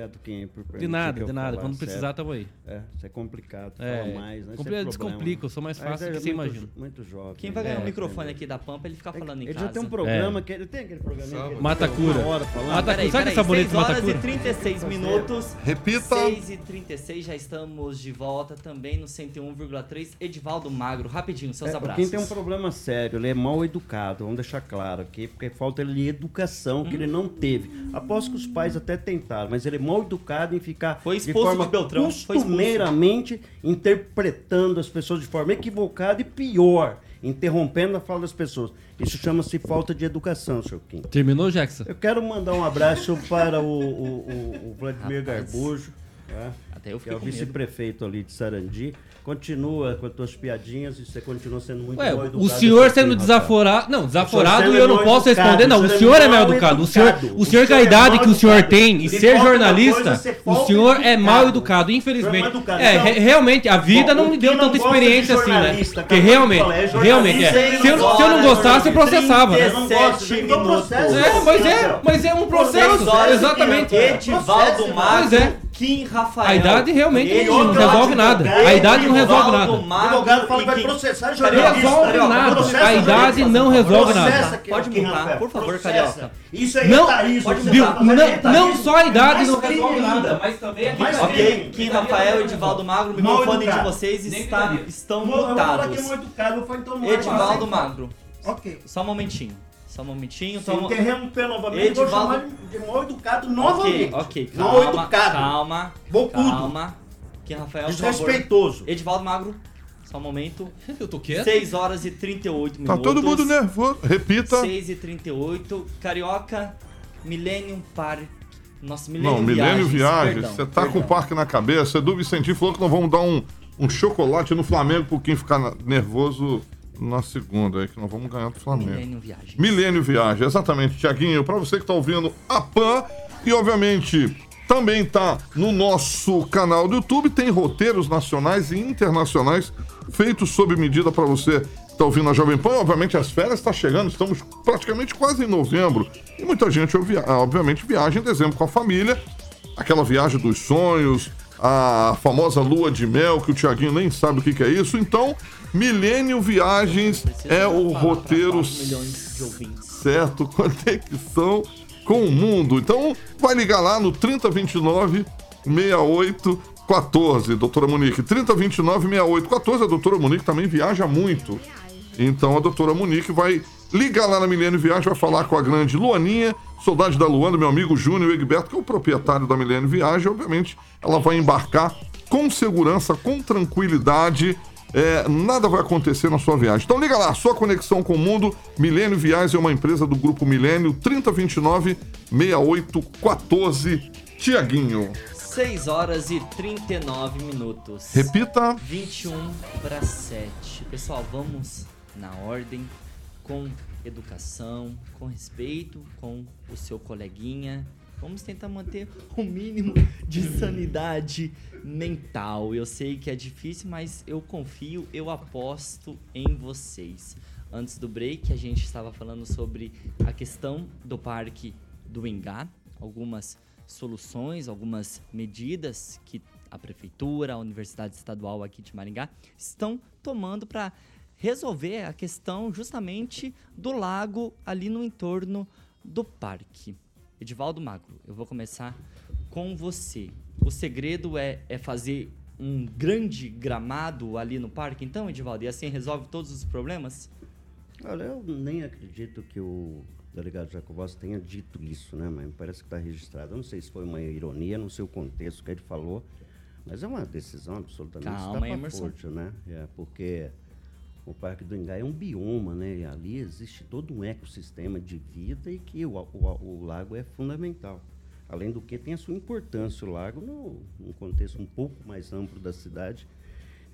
Obrigado, Kim, por De nada, de nada. Quando precisar, é. tamo aí. É, isso é complicado. É, fala mais, né? Isso compli- é descomplica, eu sou mais Mas fácil é que você muito imagina. Muito jovem. Quem vai ganhar né? o microfone aqui da Pampa, ele fica falando em Ele casa. já tem um programa que ele tem aquele programa Mata ele cura. hora falando. Mata Peraí, Sabe peraí, que sabonete 6 horas mata cura? e 36 minutos. Repita. 6 e 36 já estamos de volta também no 101,3. Edivaldo Magro, rapidinho, seus É, o abraços. Kim tem um problema sério, ele é mal educado, vamos deixar claro aqui, porque falta ele de educação que ele não teve. Aposto que os pais até tentaram, mas ele é mal educado em ficar Foi de expulso forma de Beltrão, costumeiramente interpretando as pessoas de forma equivocada e pior, interrompendo a fala das pessoas. Isso chama-se falta de educação, seu Kim. Terminou, Jackson? Eu quero mandar um abraço para o, o- o- o Vladimir Rapaz. Garbujo, né, Até eu que fiquei é o vice-prefeito ali de Sarandi. Continua com as tuas piadinhas e você continua sendo muito Ué, mal o educado. senhor assim, sendo desaforado. Não, desaforado sendo eu não posso educado, responder, não. O senhor é senhor é mal educado. O senhor, o senhor com a é idade mal que o senhor tem e ser jornalista, coisa, o senhor é mal educado, infelizmente. É educado. É, Então, re- realmente, a vida bom, não o me que deu tanta experiência assim, né? Porque realmente, é realmente, é. Se eu, não- se eu não gostasse, eu processava. né? Eu não gosto, tem processo. É, mas é, mas é um processo, exatamente. Edivaldo Magro, Pois é. Kim Rafael. A idade realmente Ele- não resolve nada. A idade não resolve nada. Magro advogado fala que vai processar Carioca, Resolve nada. A idade não resolve nada. Pode Rafael, por favor. Carioca. Isso é Não, pode tá fazendo Não, não só a idade não resolve nada, mas também a Mais Ok. Kim Rafael, Edivaldo Magro, o Mal microfone de vocês está, estão é mutados. então. Edivaldo Magro, Ok. só um momentinho. Só um momentinho. Se Só um... interromper novamente, vou Edivaldo- chamar de mal educado Ok, novamente. ok, Mal calma, educado. calma, Bocudo. calma. Kim Rafael. Desrespeitoso. Edivaldo Magro, só um momento. Eu tô quieto. 6 horas e 38 Tá minutos. todo mundo nervoso. Repita. 6 e 38. Carioca, Millennium Park. Nossa, Millennium Não, Milênio Viagens. perdão, Você tá com o perdão. parque na cabeça. Edu Vicentinho falou que nós vamos dar um, um chocolate no Flamengo por quem ficar nervoso na segunda. Aí que nós vamos ganhar do Flamengo. Millennium Viagens. Milênio Viagem, exatamente, Tiaguinho. Para você que tá ouvindo a PAN e, obviamente, também tá no nosso canal do YouTube, tem roteiros nacionais e internacionais feitos sob medida para você que tá ouvindo a Jovem Pan. Obviamente, as férias estão chegando, estamos praticamente quase em novembro. E muita gente, obvi- obviamente, viaja em dezembro com a família. Aquela viagem dos sonhos, a famosa lua de mel, que o Tiaguinho nem sabe o que, que é isso. Então, Milênio Viagens é o roteiro 4 milhões de ouvintes. certo, conexão com o mundo. Então, vai ligar lá no 3029 6814, doutora Monique. 3029 6814, a doutora Monique também viaja muito. Então, a doutora Monique vai ligar lá na Milênio Viagem, vai falar com a grande Luaninha, saudade da Luana, meu amigo Júnior Egberto, que é o proprietário da Milênio Viagem. Obviamente, ela vai embarcar com segurança, com tranquilidade. É, nada vai acontecer na sua viagem. Então liga lá, sua conexão com o mundo. Milênio Viagens é uma empresa do grupo Milênio 3029 6814. Tiaguinho. 6 horas e 39 minutos. Repita. 21 para 7. Pessoal, vamos na ordem, com educação, com respeito, com o seu coleguinha. Vamos tentar manter o mínimo de sanidade mental. Eu sei que é difícil, mas eu confio, eu aposto em vocês. Antes do break, a gente estava falando sobre a questão do Parque do Engá, algumas soluções, algumas medidas que a prefeitura, a Universidade Estadual aqui de Maringá estão tomando para resolver a questão justamente do lago ali no entorno do parque. Edivaldo Magro, eu vou começar com você. O segredo é, é fazer um grande gramado ali no parque, então, Edivaldo, e assim resolve todos os problemas? Olha, eu nem acredito que o delegado Jacobos tenha dito isso, né? Mas me parece que está registrado. Eu não sei se foi uma ironia, não sei o contexto que ele falou, mas é uma decisão absolutamente Calma, Emerson. estapafúrdia, né? É, porque o Parque do Engá é um bioma, né? Ali existe todo um ecossistema de vida e que o, o- o lago é fundamental. Além do que, tem a sua importância o lago no, num contexto um pouco mais amplo da cidade,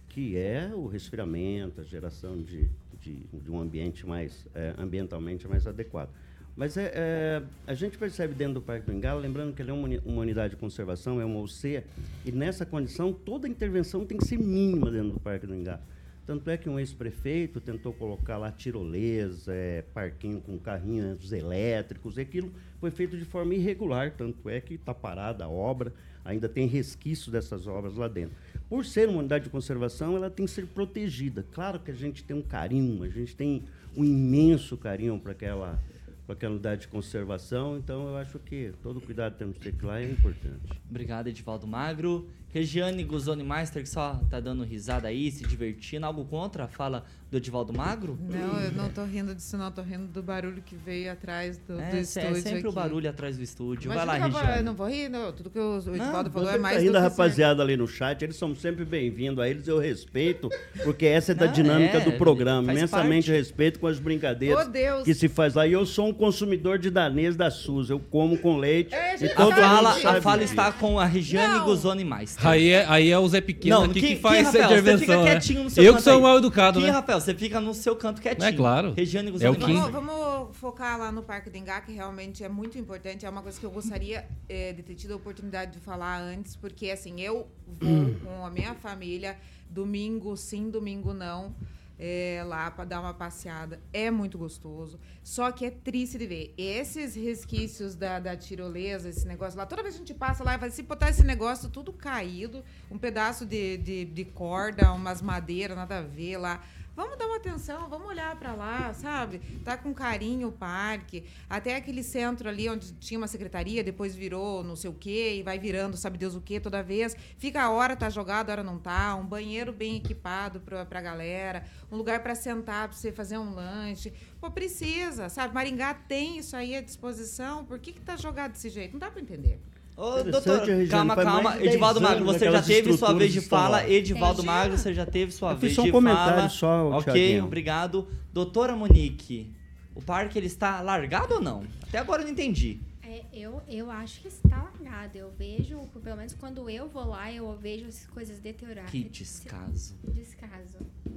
que é o resfriamento, a geração de, de, de um ambiente mais é, ambientalmente mais adequado. Mas é, é, a gente percebe dentro do Parque do Engalo, lembrando que ele é uma, uma unidade de conservação, é uma UC, e nessa condição toda intervenção tem que ser mínima dentro do Parque do Engalo. Tanto é que um ex-prefeito tentou colocar lá tirolesa, é, parquinho com carrinhos elétricos, e aquilo foi feito de forma irregular, tanto é que está parada a obra, ainda tem resquício dessas obras lá dentro. Por ser uma unidade de conservação, ela tem que ser protegida. Claro que a gente tem um carinho, a gente tem um imenso carinho para aquela, aquela unidade de conservação, então eu acho que todo cuidado que temos que ter lá é importante. Obrigado, Edivaldo Magro. Regiane Guzoni Meister, que só tá dando risada aí, se divertindo. Algo contra a fala do Edivaldo Magro? Não, eu não tô rindo disso, não. Tô rindo do barulho que veio atrás do, É, do é estúdio. sempre o aqui. barulho atrás do estúdio. Imagina Vai lá, Regiane. Eu não vou rir, não. Tudo que o, o Edivaldo falou Você é que mais tá do rindo a rapaziada ali no chat, eles são sempre bem-vindos a eles, eu respeito, porque essa é da Não, dinâmica é, do programa. Imensamente parte. respeito com as brincadeiras Deus. que se faz lá. E eu sou um consumidor de danês da SUS, eu como com leite. É, e A todo fala, mundo sabe a fala está com a Regiane Guzoni Meister. Aí é, aí é o Zé Pequeno aqui que, faz Rafael, essa Você intervenção. fica né? quietinho no seu Eu canto que sou aí. mal educado, Kim, né? Rafael, você fica no seu canto quietinho. É claro. Regiane É o. Vamos, vamos focar lá no Parque do Engá, que realmente é muito importante. É uma coisa que eu gostaria eh, de ter tido a oportunidade de falar antes, porque assim, eu vou com a minha família, domingo sim, domingo não. Eh, lá para dar uma passeada é muito gostoso, só que é triste de ver esses resquícios da, da tirolesa, esse negócio lá. Toda vez que a gente passa lá, vai se botar esse negócio tudo caído, um pedaço de, de, de corda, umas madeiras, nada a ver lá. Vamos dar uma atenção, vamos olhar para lá, sabe? Tá com carinho o parque. Até aquele centro ali onde tinha uma secretaria, depois virou não sei o quê, e vai virando sabe Deus o quê toda vez. Fica a hora tá jogado, a hora não tá. Um banheiro bem equipado pra, pra galera. Um lugar para sentar, pra você fazer um lanche. Pô, precisa, sabe? Maringá tem isso aí à disposição. Por que que tá jogado desse jeito? Não dá para entender. Ô, doutor, Regiane, calma, calma. de 10 Edivaldo Magro, você já teve sua vez de fala. Edivaldo. Magro, você já teve sua Eu fiz vez só um de comentário fala. só, ok, Thiaguinho. obrigado. Doutora Monique, o parque ele está largado ou não? Até agora eu não entendi. É, eu, eu acho que está largado. Eu vejo, pelo menos quando eu vou lá, eu vejo as coisas deterioradas. Que descaso. Descaso,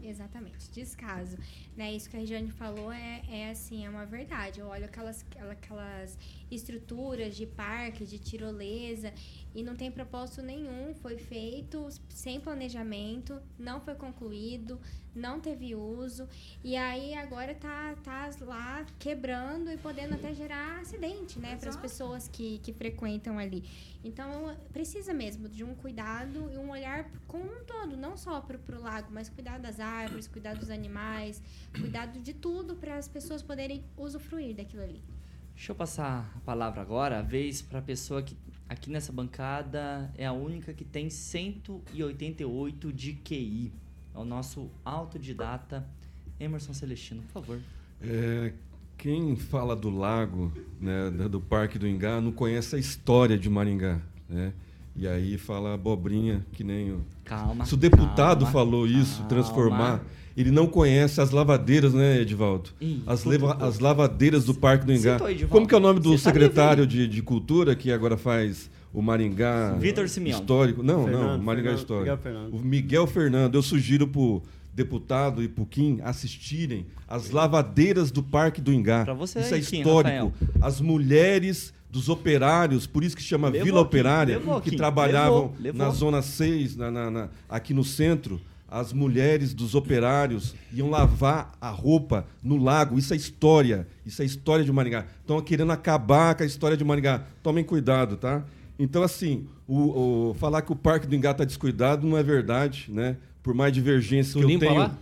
exatamente, descaso. Né, isso que a Regiane falou é, é assim, é uma verdade. Eu olho aquelas, aquelas estruturas de parque, de tirolesa, e não tem propósito nenhum. Foi feito sem planejamento, não foi concluído, não teve uso, e aí agora tá, tá lá quebrando e podendo até gerar acidente, né, para as pessoas que, que frequentam ali. Então, precisa mesmo de um cuidado e um olhar como um todo, não só para o lago, mas cuidar das árvores, cuidar dos animais, cuidado de tudo para as pessoas poderem usufruir daquilo ali. Deixa eu passar a palavra agora, a vez para a pessoa que aqui nessa bancada é a única que tem 188 de QI. É o nosso autodidata Emerson Celestino, por favor. É, quem fala do lago, né, do Parque do Ingá, não conhece a história de Maringá, né? E aí fala abobrinha, que nem o... Calma. Se o deputado calma, falou isso, calma. transformar, ele não conhece as lavadeiras, né, Edivaldo? Ih, as, leva- as lavadeiras do Parque do Ingá. Citou, Edivaldo. Como que é o nome do Você tá secretário de, de Cultura, que agora faz o Maringá Vitor Simeão. Histórico? Não, não, Fernando, Maringá Fernando, Histórico. Miguel Fernando. O Miguel Fernando. Eu sugiro pro deputado e pro Kim assistirem as lavadeiras do Parque do Ingá. Pra você isso é Kim, histórico. As mulheres dos operários, por isso que chama Levou, Vila Kim, Operária, levou, que Kim, trabalhavam levou, levou. na Zona 6, na, na- na- aqui no centro. As mulheres dos operários iam lavar a roupa no lago. Isso é história. Isso é história de Maringá. Estão querendo acabar com a história de Maringá. Tomem cuidado, tá? Então, assim, o, o- falar que o Parque do Ingá está descuidado não é verdade, né? Por mais divergências Tu que eu tenho. lá?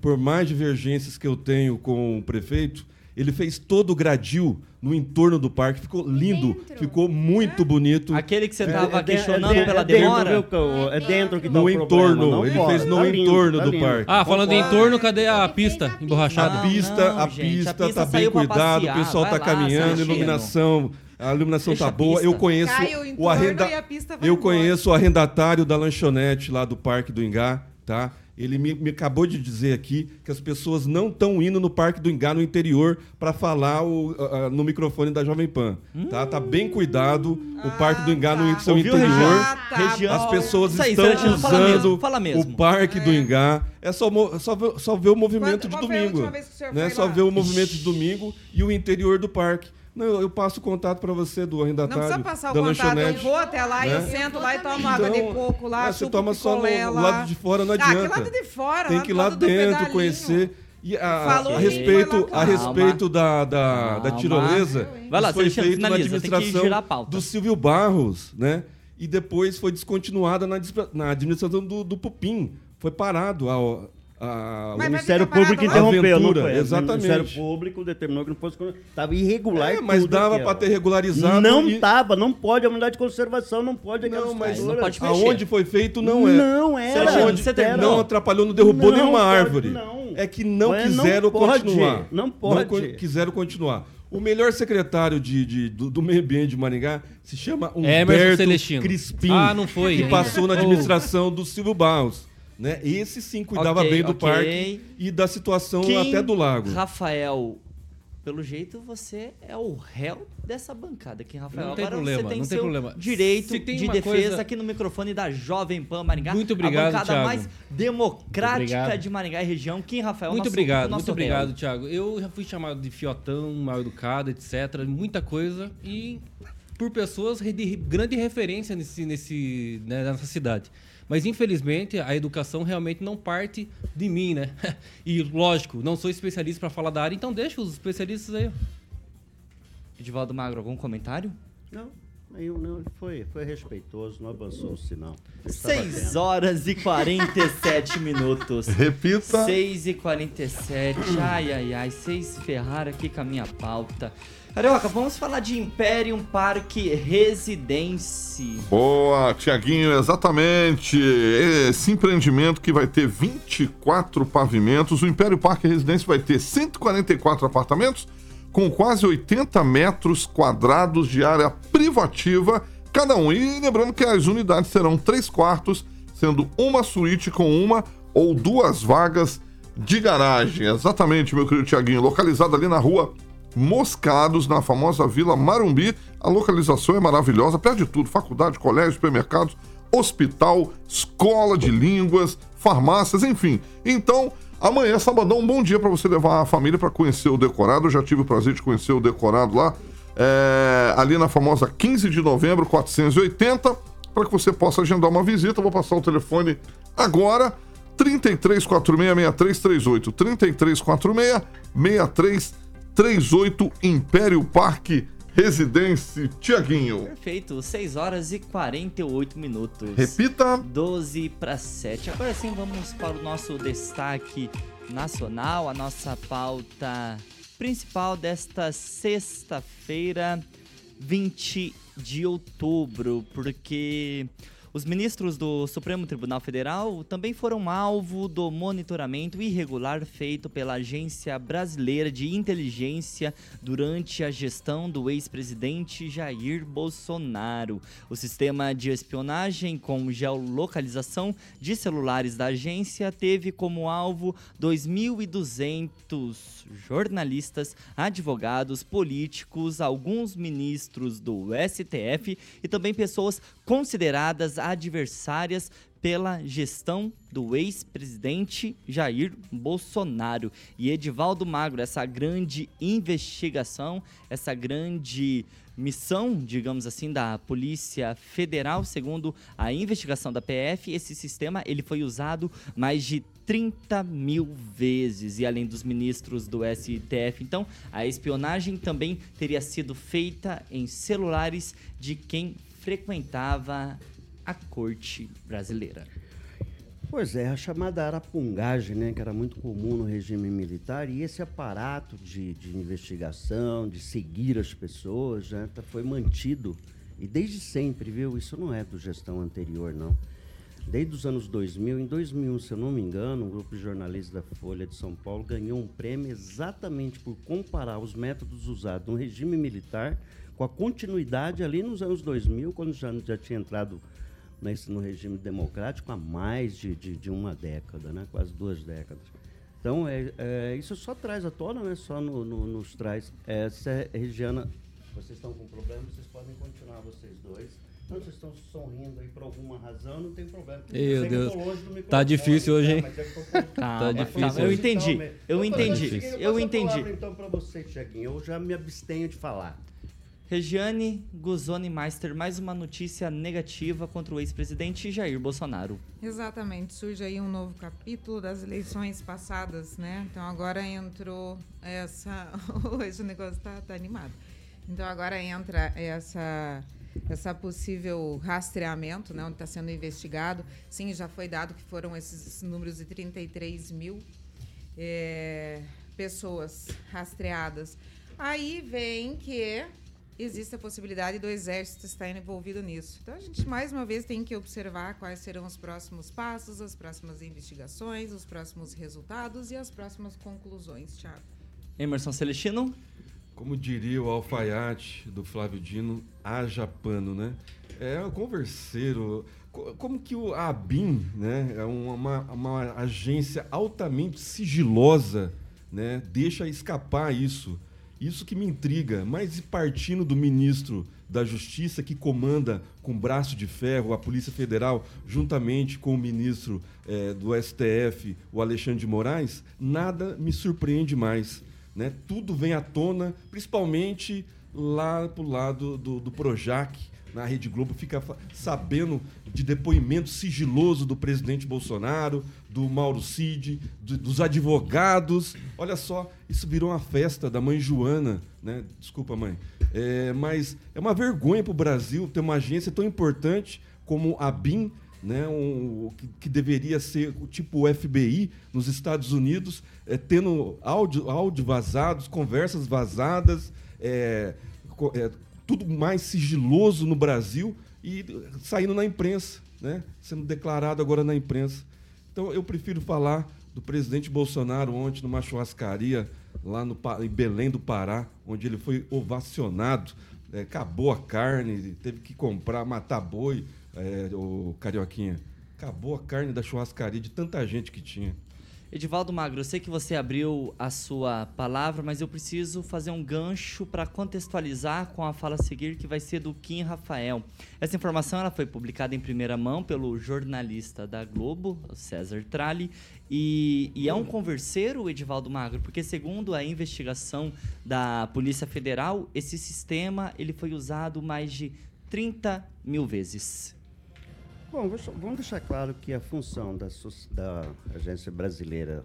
Por mais divergências que eu tenho com o prefeito, ele fez todo o gradil no entorno do parque. Ficou lindo, Dentro. ficou muito bonito. Aquele que você tava de- questionando de- pela é dentro, demora. viu, Cão? É dentro que tá No o problema, entorno, não ele fora. fez no Tá lindo, entorno tá do lindo. parque. Ah, falando em Concordo. torno, cadê a pista emborrachada? A pista, não, a gente, pista a pista tá bem cuidado, passear, o pessoal tá lá, caminhando, iluminação, a iluminação Deixa tá boa. Eu conheço o entorno arrenda... e a pista vai Eu embora. conheço o arrendatário da lanchonete lá do Parque do Ingá. tá? Ele me, me acabou de dizer aqui que as pessoas não estão indo no Parque do Engá no interior para falar o, no microfone da Jovem Pan, tá? Tá bem cuidado o Parque do Engá no seu Ouviu, interior. Ah, tá. As pessoas Isso aí, estão Celestino, fala usando mesmo, fala mesmo. o Parque do Engá. É só, só, ver, só ver o movimento Quando- de domingo. né? Só ver o movimento de domingo e o interior do parque. Não, eu, passo o contato para você do Não arrendatário. precisa passar o da contato, eu vou até lá e né? eu sento lá e tomo água de Então, coco lá, é, você toma só no, lá. lado de fora, não Ah, adianta. que lado de fora, Tem que ir lá dentro, conhecer. E a, Falou a respeito, a respeito da, da, da tirolesa, Vai lá, foi feito na finaliza, tem que administração girar a pauta. do Silvio Barros, né? E depois foi descontinuada na, na administração do, do Pupim. Foi parado ao, a, o Ministério Público interrompeu, não aventura, foi? O Exatamente. Ministério Público determinou que não fosse. Estava irregular. É, mas tudo dava pra ter regularizado Não e- estava, não pode. A unidade de conservação não pode. Não, mas estrutura. aonde foi feito não é. Não era. Aonde Você terminou? não atrapalhou, não derrubou Não nenhuma pode, árvore. não. É que não Mas não quiseram pode, continuar. não pode. co- quiseram continuar. O melhor secretário de, de- do, do meio ambiente de Maringá se chama Humberto Celestino. Crispim. Ah, não foi Que passou na administração do Silvio Barros. Né? Esse sim cuidava Ok, bem do ok. parque e da situação Kim até do lago. Rafael, pelo jeito você é o réu dessa bancada aqui, Rafael. Não tem Agora problema, você tem não tem problema. direito tem de defesa coisa- aqui no microfone da Jovem Pan Maringá. Muito obrigado, A bancada Thiago. mais democrática Obrigado. de Maringá e região. Kim Rafael, Muito nosso- obrigado, nosso muito réu. obrigado, Thiago. Eu já fui chamado de fiotão, mal educado, etc. Muita coisa. E por pessoas de grande referência nesse, nesse, né, nessa cidade. Mas infelizmente a educação realmente não parte de mim, né? E lógico, não sou especialista para falar da área, então deixa os especialistas aí. Edivaldo Magro, algum comentário? Não, não. Foi, foi respeitoso, não avançou o sinal. Estava 6 atento. horas e 47 minutos. Repita. 6 e 47. Ai, ai, ai. Vocês ferraram aqui com a minha pauta. Carioca, vamos falar de Imperium Parque Residência. Boa, Tiaguinho, exatamente. Esse empreendimento que vai ter 24 pavimentos. O Império Parque Residência vai ter 144 apartamentos com quase 80 metros quadrados de área privativa cada um. E lembrando que as unidades serão três quartos, sendo uma suíte com uma ou duas vagas de garagem. Exatamente, meu querido Tiaguinho. Localizado ali na rua Moscados, na famosa Vila Marumbi. A localização é maravilhosa, perto de tudo: faculdade, colégio, supermercados, hospital, escola de línguas, farmácias, enfim. Então, amanhã, sabadão, um bom dia para você levar a família para conhecer o decorado. Eu já tive o prazer de conhecer o decorado lá, é, ali na famosa 15 de novembro, 480, para que você possa agendar uma visita. Eu vou passar o telefone agora. 3346-6338. 3346-6338, Império Parque Residência Tiaguinho. Perfeito, 6 horas e 48 minutos. Repita. 12 para 7. Agora sim, vamos para o nosso destaque nacional, a nossa pauta principal desta sexta-feira, 20 de outubro, porque os ministros do Supremo Tribunal Federal também foram alvo do monitoramento irregular feito pela Agência Brasileira de Inteligência durante a gestão do ex-presidente Jair Bolsonaro. O sistema de espionagem com geolocalização de celulares da agência teve como alvo 2.200 jornalistas, advogados, políticos, alguns ministros do STF e também pessoas consideradas adversárias pela gestão do ex-presidente Jair Bolsonaro. E Edivaldo Magro, essa grande investigação, essa grande missão, digamos assim, da Polícia Federal, segundo a investigação da PF, esse sistema ele foi usado mais de 30 mil vezes. E além dos ministros do STF, então, a espionagem também teria sido feita em celulares de quem frequentava a corte brasileira. Pois é, a chamada arapungagem, né, que era muito comum no regime militar, e esse aparato de, de investigação, de seguir as pessoas, né, tá- foi mantido, e desde sempre, viu? Isso não é do gestão anterior, não. Desde os anos 2000, em 2001, se eu não me engano, um grupo de jornalistas da Folha de São Paulo ganhou um prêmio exatamente por comparar os métodos usados no regime militar com a continuidade ali nos anos 2000, quando já, já tinha entrado nesse, no regime democrático há mais de, de, de uma década, né? quase duas décadas. Então, é, é, isso só traz à tona, né? só no, no, nos traz. Essa Regiana, vocês estão com problema, vocês podem continuar, vocês dois. Não, vocês estão sorrindo aí por alguma razão, não tem problema. Meu Deus. Tá difícil hoje, né? hein? É Tá Calma, difícil calma, eu entendi, Então, eu entendi, eu entendi. palavra, então, para você, Tiaguinho. Eu já me abstenho de falar. Regiane Guzoni Meister, mais uma notícia negativa contra o ex-presidente Jair Bolsonaro. Exatamente, surge aí um novo capítulo das eleições passadas, né? Então agora entrou essa. Hoje o negócio tá, tá animado. Então agora entra essa, essa possível rastreamento, né? Onde está sendo investigado. Sim, já foi dado que foram esses números de 33 mil é, pessoas rastreadas. Aí vem que existe a possibilidade do exército estar envolvido nisso. Então a gente mais uma vez tem que observar quais serão os próximos passos, as próximas investigações, os próximos resultados e as próximas conclusões, Thiago. Emerson Celestino? Como diria o alfaiate do Flávio Dino, haja pano, né? É um converseiro. Co- Como que o ABIN, né, é uma, uma agência altamente sigilosa, né, deixa escapar isso. Isso que me intriga. Mas e partindo do ministro da Justiça, que comanda com braço de ferro a Polícia Federal, juntamente com o ministro eh, do STF, o Alexandre de Moraes, nada me surpreende mais. Né? Tudo vem à tona, principalmente lá pro lado do, do Projac, na Rede Globo, fica sabendo de depoimento sigiloso do presidente Bolsonaro, do Mauro Cid, do- dos advogados. Olha só, isso virou uma festa da mãe Joana, né? Desculpa, mãe. É, mas é uma vergonha para o Brasil ter uma agência tão importante como a BIM, né, um, que, que deveria ser o tipo FBI nos Estados Unidos, é, tendo áudio, áudio vazados, conversas vazadas, é, é, tudo mais sigiloso no Brasil e saindo na imprensa, né, sendo declarado agora na imprensa. Então eu prefiro falar do presidente Bolsonaro ontem numa churrascaria lá no, em Belém do Pará, onde ele foi ovacionado. É, acabou a carne, teve que comprar, matar boi, é, o Carioquinha. Acabou a carne da churrascaria de tanta gente que tinha. Edivaldo Magro, eu sei que você abriu a sua palavra, mas eu preciso fazer um gancho para contextualizar com a fala a seguir, que vai ser do Kim Rafael. Essa informação ela foi publicada em primeira mão pelo jornalista da Globo, César Tralli, e, e é um converseiro, Edivaldo Magro, porque segundo a investigação da Polícia Federal, esse sistema ele foi usado mais de 30 mil vezes. Bom, vamos deixar claro que a função da, da agência brasileira,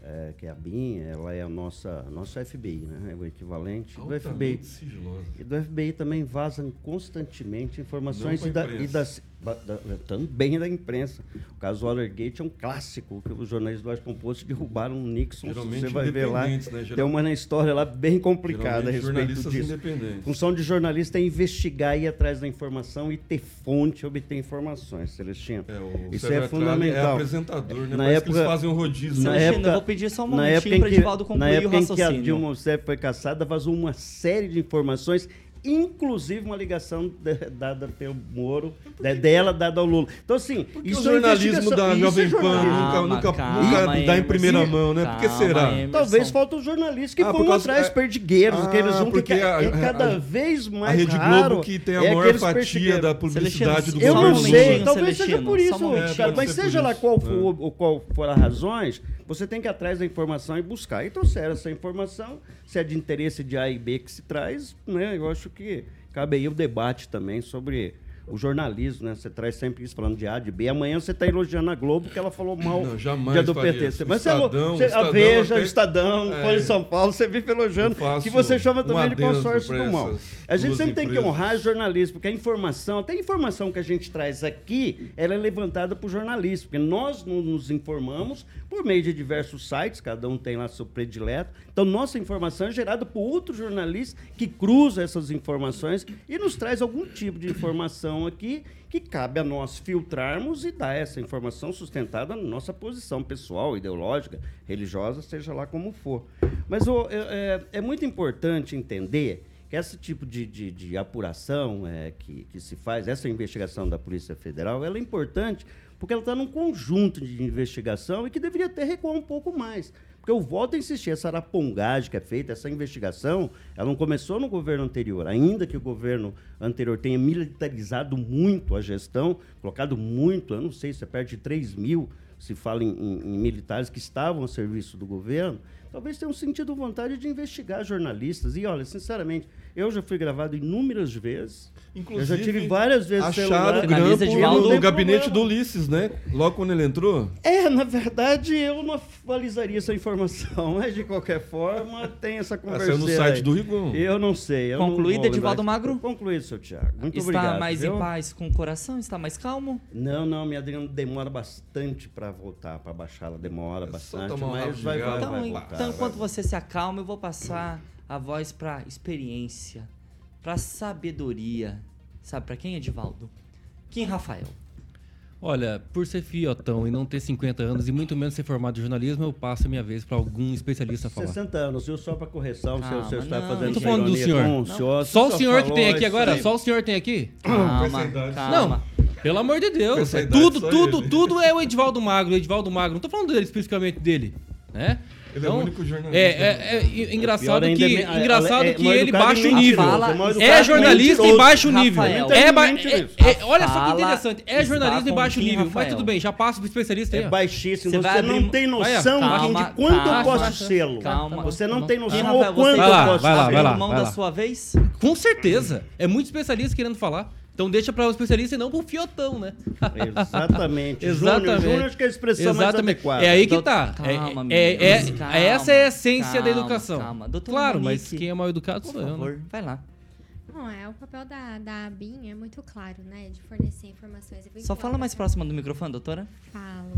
é, que é a BIM, ela é a nossa, nosso FBI, né? É o equivalente do FBI. Altamente sigilosa. E do FBI também vazam constantemente informações e, da, e das, da- também da imprensa. O caso Watergate é um clássico que os jornalistas do Washington Post derrubaram o Nixon. Geralmente Você vai ver lá. né? Geral- Tem uma história lá bem complicada a Geralmente respeito jornalistas disso. independentes. Função de jornalista é investigar, ir atrás da informação e ter fonte, obter informações, Celestino. o Isso é Tralli fundamental. é apresentador, né? Na Parece que época, eles fazem um rodízio, Na? Celestino, época, eu vou pedir só um momentinho época que- Edivaldo concluir Na o época em que a raciocínio. Dilma Rousseff foi caçada, vazou uma série de informações inclusive uma ligação de- dada pelo Moro, de- dela dada ao Lula. Então, assim, Porque isso o jornalismo é da isso é Jovem Pan nunca, Calma, nunca, calma, nunca dá em Emerson. primeira mão, né? Por que Calma, será? Emerson. Talvez faltam jornalistas que Ah, vão atrás é- perdigueiros, Ah, aqueles um que é, a- é cada a- vez mais a Rede raro. Globo que tem a é maior fatia da publicidade do Celestino, Eu não governo. sei, talvez seja por isso, É, mas seja lá É. for, o qual for as razões, você tem que ir atrás da informação e buscar. E trouxeram essa informação, se é de interesse de A e B que se traz, né? Eu acho que cabe aí o debate também sobre o jornalismo, né? Você traz sempre isso falando de A, de B. Amanhã você está elogiando a Globo que ela falou mal Não, jamais dia do PT. isso. Mas você, Estadão, você, a Estadão Veja, até- o Estadão, É. Folha de São Paulo, você vive elogiando, que você chama também de consórcio do mal. A gente sempre tem que empresas. honrar jornalismo, porque a informação, até a informação que a gente traz aqui, ela é levantada por jornalistas, porque nós nos informamos por meio de diversos sites, cada um tem lá seu predileto. Então, nossa informação é gerada por outro jornalista que cruza essas informações e nos traz algum tipo de informação aqui que cabe a nós filtrarmos e dar essa informação sustentada na nossa posição pessoal, ideológica, religiosa, seja lá como for. Mas é, é- é muito importante entender que esse tipo de, de, de apuração é, que, que se faz, essa investigação da Polícia Federal, ela é importante porque ela está num conjunto de investigação e que deveria até recuar um pouco mais. Porque eu volto a insistir, essa arapongagem que é feita, essa investigação, ela não começou no governo anterior. Ainda que o governo anterior tenha militarizado muito a gestão, colocado muito, eu não sei se é perto de 3 mil, se fala em, em, em militares que estavam a serviço do governo, talvez tenham sentido vontade de investigar jornalistas. E olha, sinceramente, eu já fui gravado inúmeras vezes. eu já tive várias vezes acharam o celular. grampo E não no tem gabinete problema. do Ulisses, né? Logo quando ele entrou. É, na verdade, eu não atualizaria essa informação, mas de qualquer forma tem essa conversa. saiu no site do Rigon. Eu não sei. Eu Concluído, Edivaldo. Magro? Concluído, seu Thiago. Muito Está obrigado. mais viu? em paz com o coração? Está mais calmo? Não, não, minha Adriana demora bastante para voltar, para baixar. Ela demora bastante, tomar um mas de vai, vai, Então, vai então, voltar. vai enquanto você se acalma, eu vou passar a voz para experiência, para sabedoria. Sabe para quem, Edivaldo? Kim Rafael. Olha, por ser fiotão e não ter 50 anos e muito menos ser formado em jornalismo, eu passo a minha vez para algum especialista falar. 60 anos, viu? Só para correção, se o senhor está não. fazendo Não tô falando do senhor. com o senhor. Só o senhor que tem aqui agora? aí. Só o senhor tem aqui? Calma, calma. Não, pelo amor de Deus. É idade, tudo, tudo, ele. tudo é o Edivaldo Magro, o Edivaldo Magro. Não tô falando dele especificamente dele, né? Ele é o único jornalista. É, é, é engraçado ainda que, é- engraçado é- é que ele baixa e o nível. é É e jornalista em mentiroso. baixo nível. É, é- é- olha só que interessante. É jornalista em com baixo nível. Mas tudo bem, já passa pro especialista aí. É baixíssimo. Você Você, não abrir- tem noção calma, de quanto calma. eu posso sê-lo. Calma. Você não tem noção o quanto eu posso vai lá, vai lá. Mão da sua vez? Com certeza. É muito especialista querendo falar. Então deixa para o especialista e não pro fiotão, né? Exatamente. Exatamente. Júnior, Júnior acho que é a expressão mais Exatamente. adequada. É aí que tá. É- Calma, é, é- meninos, calma, essa é a essência da calma, educação. calma. Doutora Claro, mas Monique, quem é mal educado Por sou eu, né? favor, vai lá. Bom, é, o papel da, da ABIN é muito claro, né? De fornecer informações. Só fala mais próximo do microfone, doutora. Falo.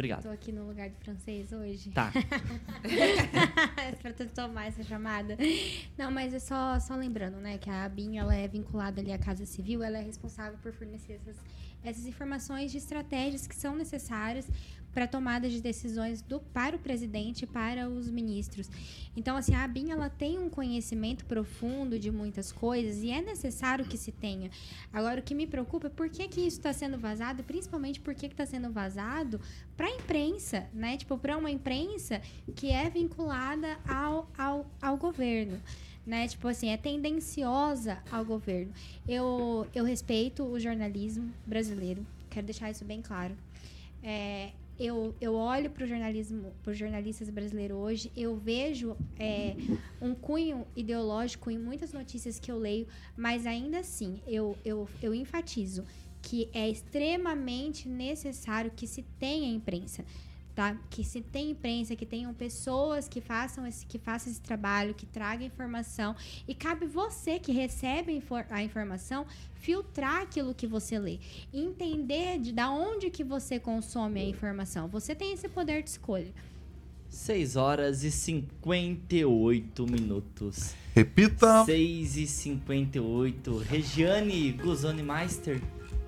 Obrigado. Tô aqui no lugar do francês hoje. Tá. pra tu tomar essa chamada. Não, mas é só, só lembrando, né, que a ABIN ela é vinculada ali à Casa Civil, ela é responsável por fornecer essas, essas informações de estratégias que são necessárias para tomada de decisões do, para o presidente e para os ministros. Então, assim, a ABIN ela tem um conhecimento profundo de muitas coisas e é necessário que se tenha. Agora, o que me preocupa é por que, que isso está sendo vazado, principalmente por que está sendo vazado para a imprensa, né? Tipo, para uma imprensa que é vinculada ao, ao, ao governo. Né? Tipo assim, é tendenciosa ao governo. Eu, eu respeito o jornalismo brasileiro, quero deixar isso bem claro. É, eu, eu olho para o jornalismo, para os jornalistas brasileiros hoje, eu vejo é, um cunho ideológico em muitas notícias que eu leio, mas ainda assim eu, eu, eu enfatizo que é extremamente necessário que se tenha imprensa. Tá? Que se tenha imprensa, que tenham pessoas que façam esse, que façam esse trabalho, que tragam informação. E cabe você que recebe a informação filtrar aquilo que você lê. Entender de da onde que você consome a informação. Você tem esse poder de escolha. 6 horas e 58 minutos. Repita. 6 e 58. Regiane Guzoni Meister,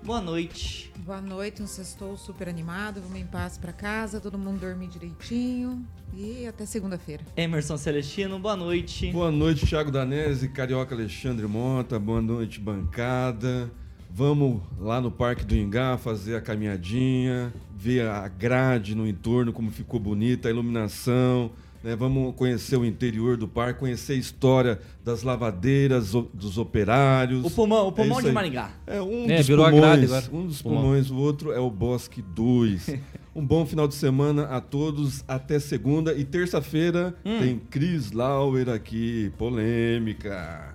boa noite. Boa noite, um sextou super animado, vamos em paz pra casa, todo mundo dormir direitinho e até segunda-feira. Emerson Celestino, boa noite. Boa noite, Thiago Danese, Carioca Alexandre Mota, boa noite, bancada. Vamos lá no Parque do Ingá fazer a caminhadinha, ver a grade no entorno, como ficou bonita, a iluminação. Né? Vamos conhecer o interior do parque, conhecer a história das lavadeiras, o- dos operários. O pulmão, o pulmão isso de aí. Maringá. É um É, dos pulmões, um dos pulmões, o outro é o Bosque 2. um bom final de semana a todos, até segunda e terça-feira Hum. tem Cris Lauer aqui, polêmica.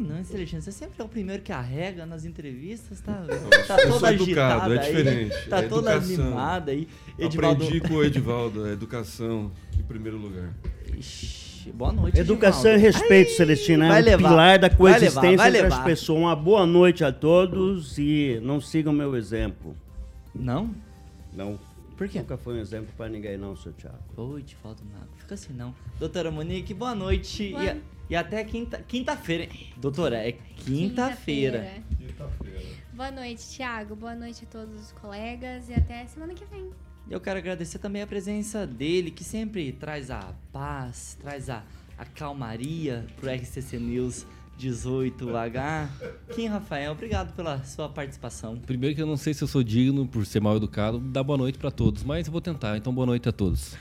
Não, Celestino, você sempre é o primeiro que arrega nas entrevistas, tá? eu Tá sou toda educado, agitada é aí, diferente, Tá é toda educação. animada aí. Edivaldo... Aprendi com o Edivaldo, a educação em primeiro lugar. Ixi, boa noite, Educação e Edivaldo. respeito, Ai, Celestina, é vai um levar, pilar da vai coexistência levar, vai entre levar. as pessoas. Uma boa noite a todos e não sigam meu exemplo. Não? Não. Por quê? Nunca foi um exemplo pra ninguém não, seu Thiago. Ô, Edivaldo, não. Fica assim não. Doutora Monique, boa noite. Boa- E, a- e até quinta- quinta-feira. hein? Doutora, é quinta-feira. Boa noite, Thiago. Boa noite a todos os colegas e até semana que vem. Eu quero agradecer também a presença dele, que sempre traz a paz, traz a, a calmaria pro RCC News 18H. Kim Rafael, obrigado pela sua participação. Primeiro que eu não sei se eu sou digno, por ser mal educado, dar boa noite para todos, mas eu vou tentar. Então, boa noite a todos.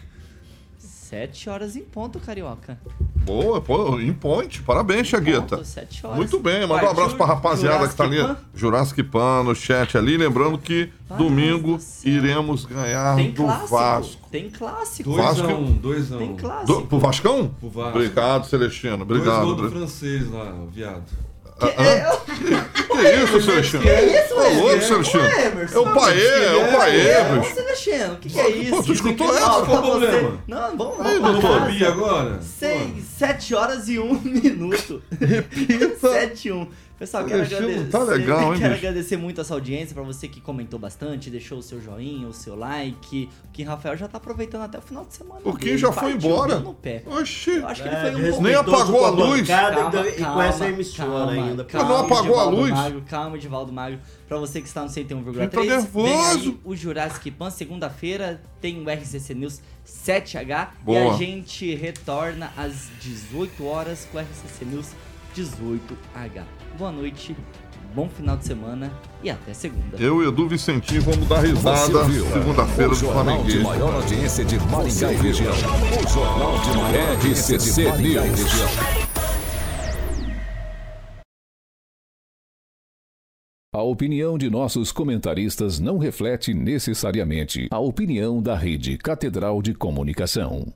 Sete horas em ponto, Carioca. Boa, pô, em point. Parabéns, Chagueta. Ponto, sete horas. Muito bem, manda um abraço pra rapaziada que tá ali. Jurassic Jurassic Pan no chat ali. Lembrando que domingo do iremos ganhar Tem do clássico. Vasco. Tem clássico. Dois Vasco- a um, dois a Tem um. clássico. Do, pro Vascão? Pro Vasco. Obrigado, Celestino. Dois Obrigado. gols do Bri- francês lá, viado. Que isso, Celestino? Que isso, Ô, louco, Emerson? Celestino. Ô, Emerson, É o Paê, é o Paê, Ô, bicho. Celestino, o que, que é isso? Pô, tu escutou essa? Qual o problema? Não, vamos lá. doutor. Fobia agora? Seis, sete horas e um minuto. Sete e um. Pessoal, quero agradecer. tá legal, hein, quero bicho? agradecer muito a sua audiência, pra você que comentou bastante, deixou o seu joinha, o seu like. O Kim Rafael já tá aproveitando até o final de semana. O Kim dele, já foi embora. no pé. Oxi. Eu acho que ele foi um pouco. Nem apagou a luz. bancada e com essa emissora ainda. Mas não apagou a luz? Magro, calma, Edivaldo Magro. Pra você que está no 101,3. Eu tô Vem nervoso. o Jurassic Pan, segunda-feira tem o RCC News 7H. E Boa. a gente retorna às 18 horas com o RCC News 18H. Boa noite, bom final de semana e até segunda. Eu e Edu Vicentinho vamos dar risada segunda-feira o do jornal de Flamenguês. maior audiência de Maringá e região. O jornal de maior audiência de Maringá e região. A opinião de nossos comentaristas não reflete necessariamente a opinião da Rede Catedral de Comunicação.